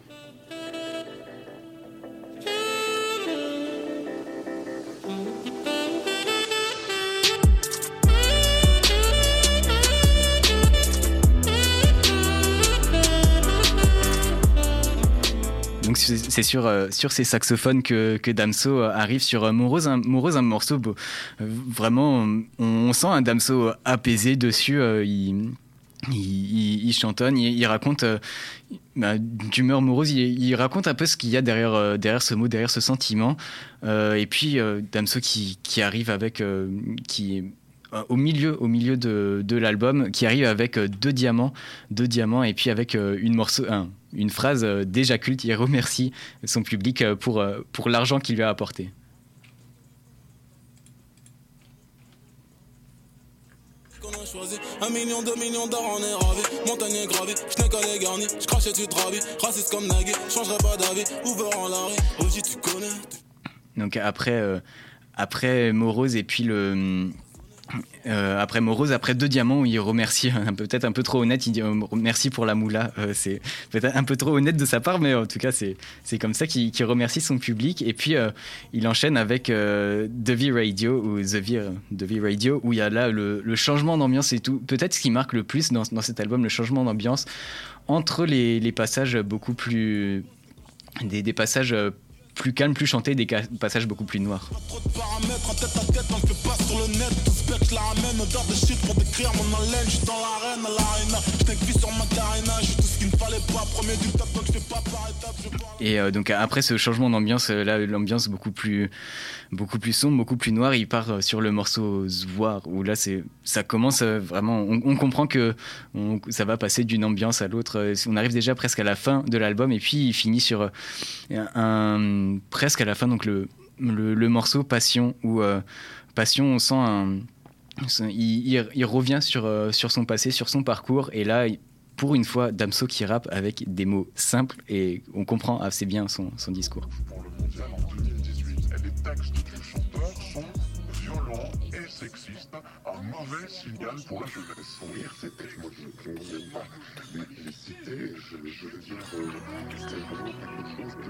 I: C'est sur, euh, sur ces saxophones que, que Damso euh, arrive sur euh, Morose, un, un morceau vraiment, on, sent un Damso apaisé dessus. il, il, chantonne, il, raconte bah, d'humeur morose, il, raconte un peu ce qu'il y a derrière, derrière ce mot, derrière ce sentiment. et puis Damso qui, qui, arrive avec, qui au milieu, au milieu de, de l'album, qui arrive avec deux diamants, deux diamants, et puis avec une morceau, un, une phrase euh, déjà culte. Il remercie son public euh, pour, euh, pour l'argent qu'il lui a apporté. Un million, deux millions d'or, on est ravi. Montagne est gravée, je n'ai qu'à les garnis. Je crache et tu te ravis. Raciste comme Nagui, changerai pas d'avis. Ouvert en l'arrêt, aussi tu connais. Donc après, après Morose et puis le euh, après Morose, après deux diamants, il remercie, peut-être un peu trop honnête, il dit euh, merci pour la moula. Euh, c'est peut-être un peu trop honnête de sa part, mais en tout cas, c'est, c'est comme ça qu'il, remercie son public. Et puis, il enchaîne avec The V Radio, ou The v, Radio, où il y a là le, changement d'ambiance et tout. Peut-être ce qui marque le plus dans, dans cet album, le changement d'ambiance entre les, passages beaucoup plus. Des passages plus calmes, plus chantés, des passages beaucoup plus noirs. Et euh, donc après ce changement d'ambiance, euh, là l'ambiance beaucoup plus beaucoup plus sombre, beaucoup plus noire, il part euh, sur le morceau Zvoir où là c'est ça commence vraiment on, comprend que ça va passer d'une ambiance à l'autre. On arrive déjà presque à la fin de l'album et puis il finit sur presque à la fin donc le le, morceau Passion où Passion on sent un il, revient sur, euh, sur son passé, sur son parcours, et là, pour une fois, Damso qui rappe avec des mots simples, et on comprend assez bien son, son discours. Pour le mondial en 2018, et les textes du chanteur sont violents et sexistes, un mauvais signal pour la jeunesse. Oui, c'était, moi je ne sais pas les, les citer, je, je veux dire, euh, c'est vraiment quelque chose qui...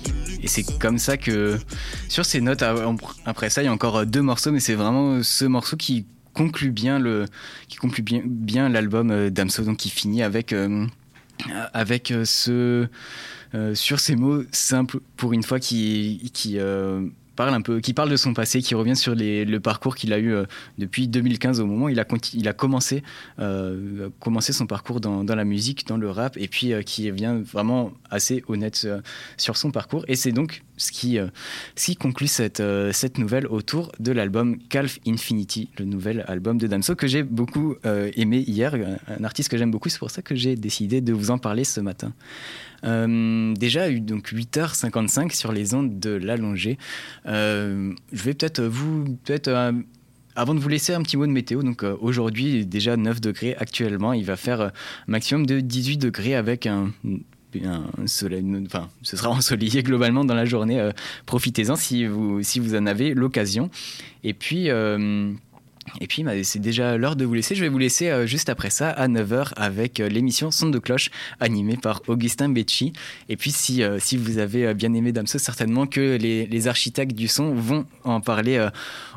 I: Et c'est comme ça que, sur ces notes, après ça, il y a encore deux morceaux, mais c'est vraiment ce morceau qui conclut bien le, qui conclut bien, bien l'album euh, d'Amso, donc qui finit avec, euh, avec euh, ce, sur ces mots simples pour une fois qui, qui un peu, qui parle de son passé, qui revient sur les, le parcours qu'il a eu euh, depuis 2015 au moment où il a, euh, commencé son parcours dans, dans, la musique, dans le rap, et puis euh, qui vient vraiment assez honnête sur son parcours. Et c'est donc ce qui, ce qui conclut cette, cette nouvelle autour de l'album Calf Infinity, le nouvel album de Damso que j'ai beaucoup aimé hier, un artiste que j'aime beaucoup, c'est pour ça que j'ai décidé de vous en parler ce matin. Euh, déjà, donc 8h55 sur les ondes de l'allongée. Euh, je vais peut-être vous, euh, avant de vous laisser un petit mot de météo, donc aujourd'hui déjà 9 degrés actuellement, il va faire un maximum de 18 degrés avec un, enfin ce sera [LAUGHS] ensoleillé globalement dans la journée. Profitez-en si vous, si vous en avez l'occasion. Et puis et puis, bah, c'est déjà l'heure de vous laisser. Je vais vous laisser euh, juste après ça, à 9h, avec euh, l'émission Son de cloche, animée par Augustin Becci. Et puis, si, euh, si vous avez bien aimé Damso, certainement que les, les, architectes du son vont en parler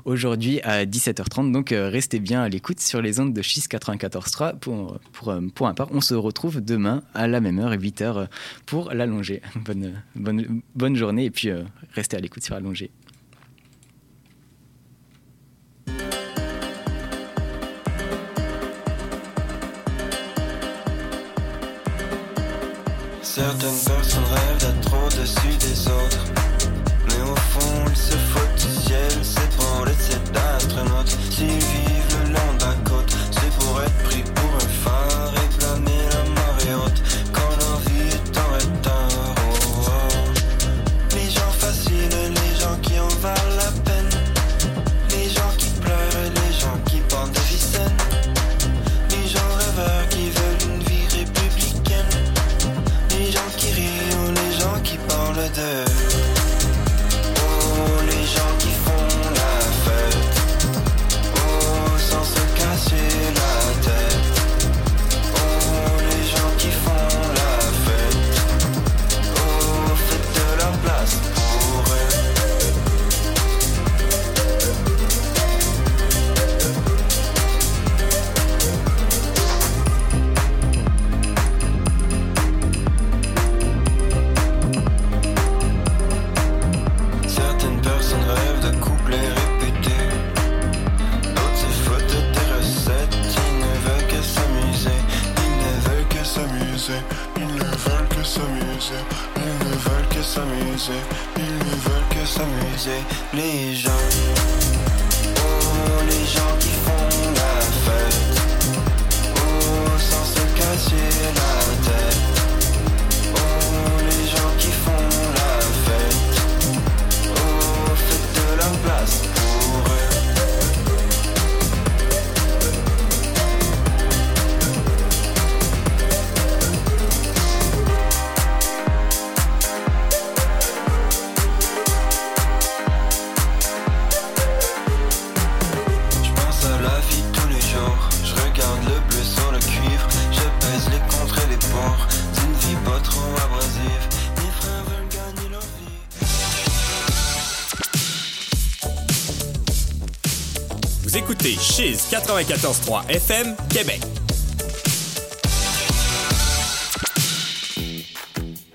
I: aujourd'hui à 17h30. Donc, restez bien à l'écoute sur les ondes de 6 94.3 pour, pour, pour un part. On se retrouve demain à la même heure, 8h, pour l'allonger. [LAUGHS] Bonne, bonne, bonne journée et puis restez à l'écoute sur l'allonger.
P: Certaines personnes rêvent d'être au-dessus des autres. Mais au fond, ils se foutent du ciel, c'est pour laisser d'astronautes. S'ils
H: écoutez Chiz 94.3 FM, Québec.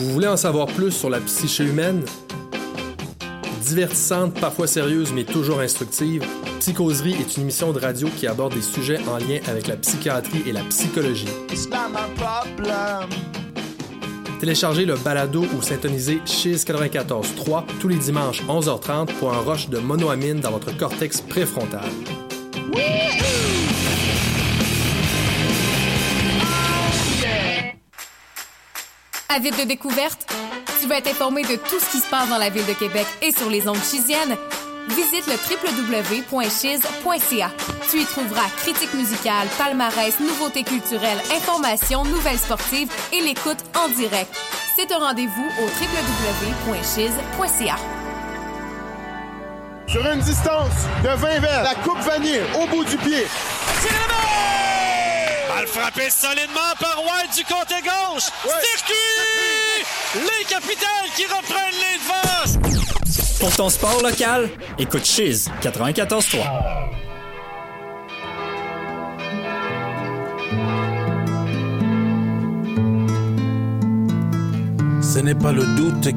Q: Vous voulez en savoir plus sur la psyché humaine? Divertissante, parfois sérieuse, mais toujours instructive, Psychoserie est une émission de radio qui aborde des sujets en lien avec la psychiatrie et la psychologie. Téléchargez le balado ou syntonisez Chiz 94.3 tous les dimanches 11h30 pour un rush de monoamine dans votre cortex préfrontal.
R: Avide de découverte? Tu veux être informé de tout ce qui se passe dans la ville de Québec et sur les ondes chisiennes? Visite le www.chiz.ca. Tu y trouveras critiques musicales, palmarès, nouveautés culturelles, informations, nouvelles sportives et l'écoute en direct. C'est un rendez-vous au www.chiz.ca.
S: Sur une distance de 20 verres, la coupe vanille au bout du pied.
F: Balle frappée solidement par White du côté gauche. Circuit! Les capitales qui reprennent les devants.
M: Pour ton sport local, écoute Chiz 94.3.
T: Ce n'est pas le doute